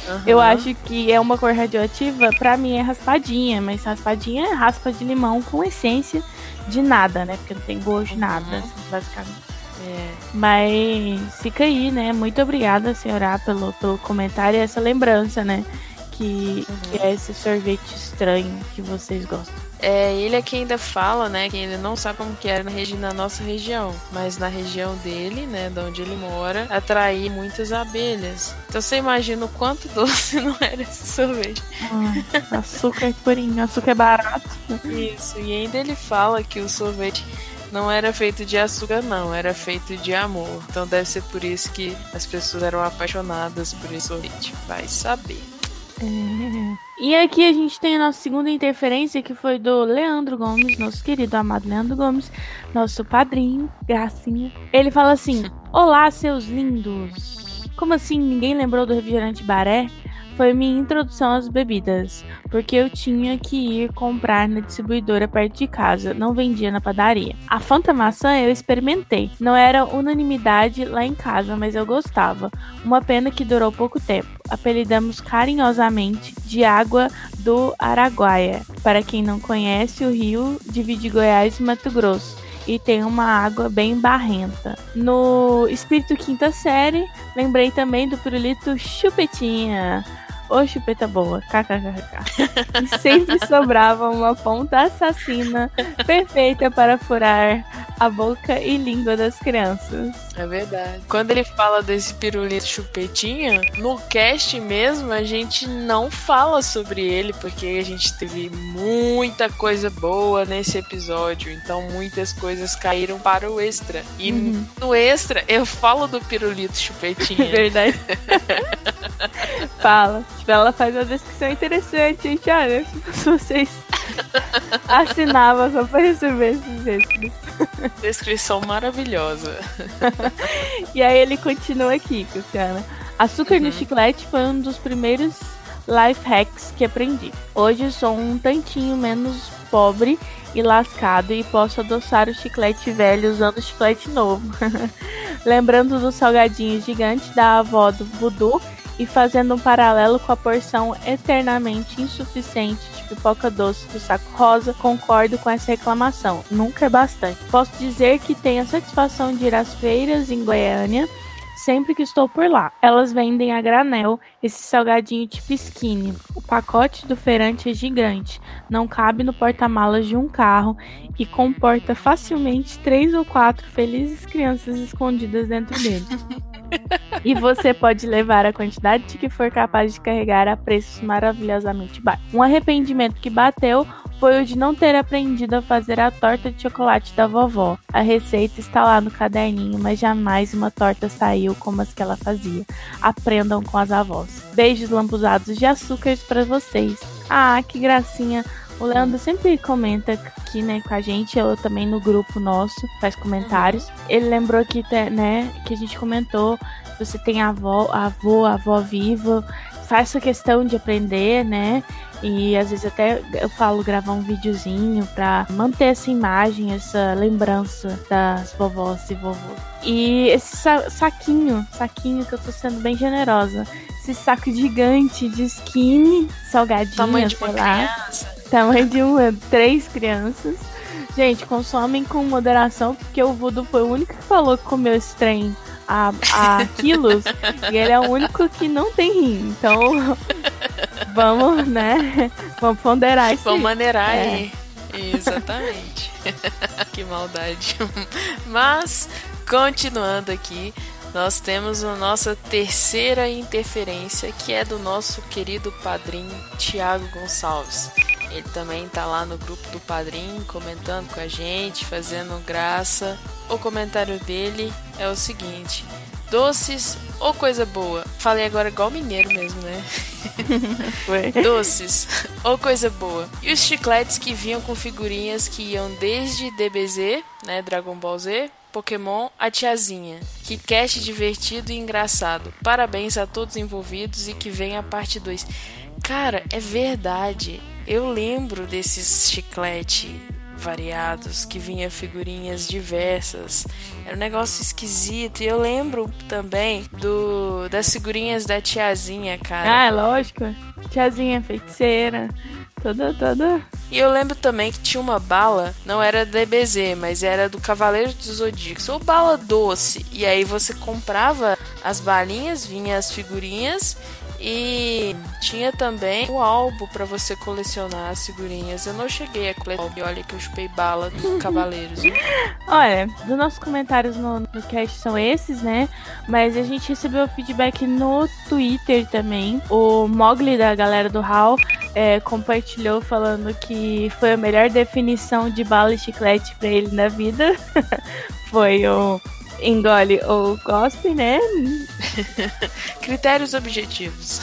[SPEAKER 1] Uhum. Eu acho que é uma cor radioativa, pra mim é raspadinha, mas raspadinha é raspa de limão com essência de nada, né? Porque não tem gosto de nada, uhum. assim, basicamente. É. Mas fica aí, né? Muito obrigada, senhora, pelo, pelo comentário e essa lembrança, né? Que, uhum. que é esse sorvete estranho que vocês gostam.
[SPEAKER 2] É, ele aqui ainda fala, né, que ele não sabe como que era na, na nossa região, mas na região dele, né, de onde ele mora, atrair muitas abelhas. Então você imagina o quanto doce não era esse sorvete.
[SPEAKER 1] Ah, açúcar é purinho, açúcar é barato.
[SPEAKER 2] Isso, e ainda ele fala que o sorvete não era feito de açúcar, não, era feito de amor. Então deve ser por isso que as pessoas eram apaixonadas por esse sorvete. Vai saber.
[SPEAKER 1] E aqui a gente tem a nossa segunda interferência, que foi do Leandro Gomes, nosso querido amado Leandro Gomes, nosso padrinho, gracinha. Ele fala assim: Olá, seus lindos! Como assim ninguém lembrou do refrigerante Baré? Foi minha introdução às bebidas, porque eu tinha que ir comprar na distribuidora perto de casa, não vendia na padaria. A Fanta Maçã eu experimentei, não era unanimidade lá em casa, mas eu gostava. Uma pena que durou pouco tempo. Apelidamos carinhosamente de Água do Araguaia. Para quem não conhece, o rio divide Goiás e Mato Grosso e tem uma água bem barrenta. No Espírito Quinta Série, lembrei também do pirulito Chupetinha. Ô, chupeta boa, kkkk. E sempre sobrava uma ponta assassina perfeita para furar a boca e língua das crianças.
[SPEAKER 2] É verdade. Quando ele fala desse pirulito chupetinha, no cast mesmo a gente não fala sobre ele, porque a gente teve muita coisa boa nesse episódio, então muitas coisas caíram para o extra. E uhum. no extra eu falo do pirulito chupetinha.
[SPEAKER 1] verdade. Fala. Tipo, ela faz uma descrição interessante, gente. Olha, se vocês assinavam só pra receber esses extras.
[SPEAKER 2] Descrição maravilhosa.
[SPEAKER 1] e aí ele continua aqui, Luciana. Açúcar uhum. no chiclete foi um dos primeiros life hacks que aprendi. Hoje sou um tantinho menos pobre e lascado e posso adoçar o chiclete velho usando o chiclete novo. Lembrando do salgadinho gigante da avó do Voodoo e fazendo um paralelo com a porção eternamente insuficiente de pipoca doce do saco rosa, concordo com essa reclamação. Nunca é bastante. Posso dizer que tenho a satisfação de ir às feiras em Goiânia sempre que estou por lá. Elas vendem a granel esse salgadinho tipo skinny. O pacote do feirante é gigante, não cabe no porta-malas de um carro e comporta facilmente três ou quatro felizes crianças escondidas dentro dele. e você pode levar a quantidade que for capaz de carregar a preços maravilhosamente baixos. Um arrependimento que bateu foi o de não ter aprendido a fazer a torta de chocolate da vovó. A receita está lá no caderninho, mas jamais uma torta saiu como as que ela fazia. Aprendam com as avós. Beijos lambuzados de açúcar para vocês. Ah, que gracinha! O Leandro sempre comenta aqui, né, com a gente, eu também no grupo nosso, faz comentários. Ele lembrou aqui, né, que a gente comentou, você tem avó, a avó, viva, faz essa questão de aprender, né? E às vezes até eu falo gravar um videozinho pra manter essa imagem, essa lembrança das vovós e vovôs. E esse sa saquinho, saquinho que eu tô sendo bem generosa. Esse saco gigante de skinny, salgadinho,
[SPEAKER 2] Tamanho de
[SPEAKER 1] sei lá.
[SPEAKER 2] criança.
[SPEAKER 1] Tamanho de uma, três crianças. Gente, consomem com moderação, porque o Voodoo foi o único que falou que comeu esse trem a, a quilos e ele é o único que não tem rim. Então, vamos, né? Vamos ponderar isso.
[SPEAKER 2] Vamos maneirar é. aí. Exatamente. que maldade. Mas, continuando aqui, nós temos a nossa terceira interferência, que é do nosso querido padrinho Tiago Gonçalves. Ele também tá lá no grupo do padrinho, comentando com a gente, fazendo graça. O comentário dele é o seguinte: Doces ou coisa boa? Falei agora igual mineiro mesmo, né? Doces ou coisa boa. E os chicletes que vinham com figurinhas que iam desde DBZ, né, Dragon Ball Z, Pokémon A Tiazinha. Que cast divertido e engraçado. Parabéns a todos envolvidos e que venha a parte 2. Cara, é verdade. Eu lembro desses chiclete variados que vinha figurinhas diversas. Era um negócio esquisito. E eu lembro também do das figurinhas da tiazinha, cara.
[SPEAKER 1] Ah, lógico. Tiazinha feiticeira. Toda, toda.
[SPEAKER 2] E eu lembro também que tinha uma bala, não era DBZ, mas era do Cavaleiro dos Zodíacos, ou bala doce. E aí você comprava as balinhas, vinha as figurinhas e tinha também o álbum para você colecionar as figurinhas. Eu não cheguei a colecionar, e olha que eu chupei bala dos Cavaleiros.
[SPEAKER 1] olha, os nossos comentários no, no cast são esses, né? Mas a gente recebeu feedback no Twitter também. O Mogli da galera do HAL é, compartilhou falando que foi a melhor definição de bala e chiclete para ele na vida. foi o engole ou cospe, né?
[SPEAKER 2] critérios objetivos.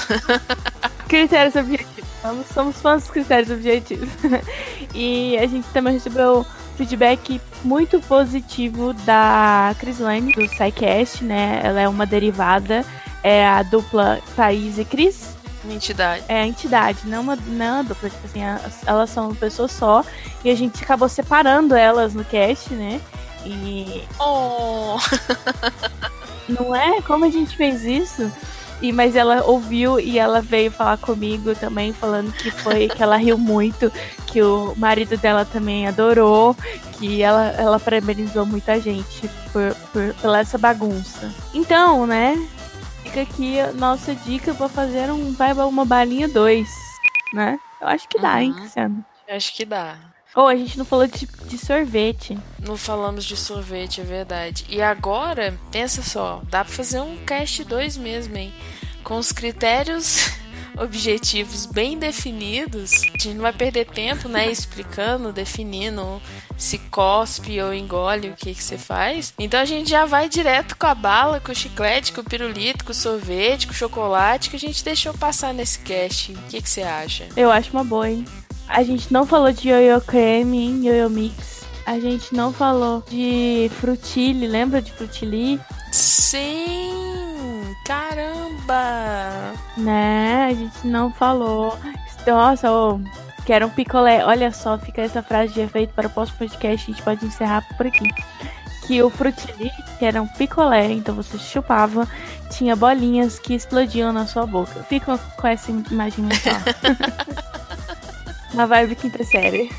[SPEAKER 1] critérios objetivos. Somos, somos fãs dos critérios objetivos. e a gente também recebeu feedback muito positivo da Crislane, do SciCast, né? Ela é uma derivada, é a dupla Thaís e Cris.
[SPEAKER 2] Entidade.
[SPEAKER 1] É a entidade, não uma, não uma dupla. Tipo assim, elas são uma pessoa só. E a gente acabou separando elas no cast, né? E.
[SPEAKER 2] Oh!
[SPEAKER 1] Não é? Como a gente fez isso? E, mas ela ouviu e ela veio falar comigo também, falando que foi que ela riu muito, que o marido dela também adorou, que ela, ela parabenizou muita gente por, por, pela essa bagunça. Então, né? Fica aqui a nossa dica para fazer um vai uma balinha 2, né? Eu acho que dá, uhum. hein, Cristiano?
[SPEAKER 2] Acho que dá.
[SPEAKER 1] Ou oh, a gente não falou de, de, sorvete.
[SPEAKER 2] Não falamos de sorvete, é verdade. E agora, pensa só, dá pra fazer um cast 2 mesmo, hein? Com os critérios objetivos bem definidos. A gente não vai perder tempo, né? Explicando, definindo se cospe ou engole o que, que você faz. Então a gente já vai direto com a bala, com o chiclete, com o pirulito, com o sorvete, com o chocolate que a gente deixou passar nesse cast. O que, que você acha?
[SPEAKER 1] Eu acho uma boa, hein? A gente não falou de Yo-Yo Creme, Yo-Yo Mix. A gente não falou de Frutili, lembra de Frutili?
[SPEAKER 2] Sim! Caramba!
[SPEAKER 1] Né? A gente não falou. Nossa, oh, quero um picolé. Olha só, fica essa frase de efeito para o próximo podcast. A gente pode encerrar por aqui. Que o Frutili, que era um picolé, então você chupava, tinha bolinhas que explodiam na sua boca. Fica com essa imagem mental. Uma vibe quinta série.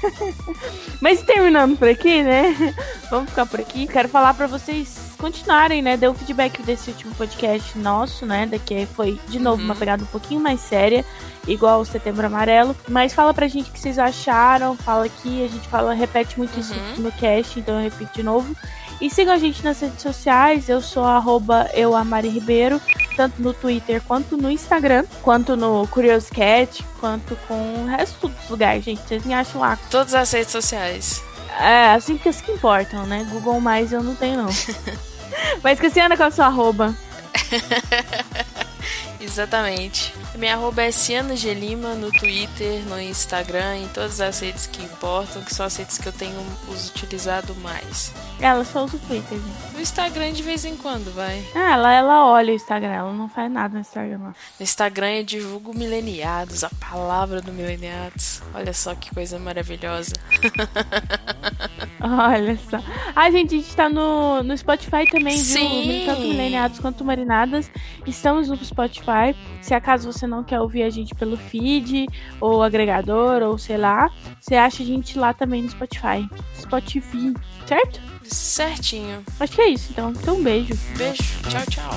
[SPEAKER 1] Mas terminando por aqui, né? Vamos ficar por aqui. Quero falar para vocês continuarem, né? Deu feedback desse último podcast nosso, né? Daqui foi de novo uhum. uma pegada um pouquinho mais séria, igual o Setembro Amarelo. Mas fala pra gente o que vocês acharam. Fala aqui, a gente fala, repete muito uhum. isso no cast, então eu repito de novo. E sigam a gente nas redes sociais. Eu sou arroba euamari tanto no Twitter quanto no Instagram, quanto no Curioscat, quanto com o resto dos lugares, gente. Vocês me acham lá.
[SPEAKER 2] Todas as redes sociais.
[SPEAKER 1] É, assim que as que importam, né? Google mais eu não tenho, não. Mas Cristiana, qual é a sua arroba?
[SPEAKER 2] Exatamente. Minha arroba é Ciano Gelima no Twitter, no Instagram, em todas as redes que importam, que são as redes que eu tenho utilizado mais.
[SPEAKER 1] Ela só usa o Twitter, gente.
[SPEAKER 2] No Instagram de vez em quando, vai.
[SPEAKER 1] Ah, ela, ela olha o Instagram, ela não faz nada no Instagram. No
[SPEAKER 2] Instagram eu divulgo mileniados, a palavra do mileniados. Olha só que coisa maravilhosa.
[SPEAKER 1] Olha só. A gente, a gente tá no, no Spotify também,
[SPEAKER 2] Sim.
[SPEAKER 1] viu? Tanto Mileniados quanto Marinadas. Estamos no Spotify. Se acaso você não quer ouvir a gente pelo feed, ou agregador, ou sei lá, você acha a gente lá também no Spotify. Spotify, certo?
[SPEAKER 2] Certinho.
[SPEAKER 1] Acho que é isso, então. Então, um beijo.
[SPEAKER 2] Beijo. Tchau, tchau.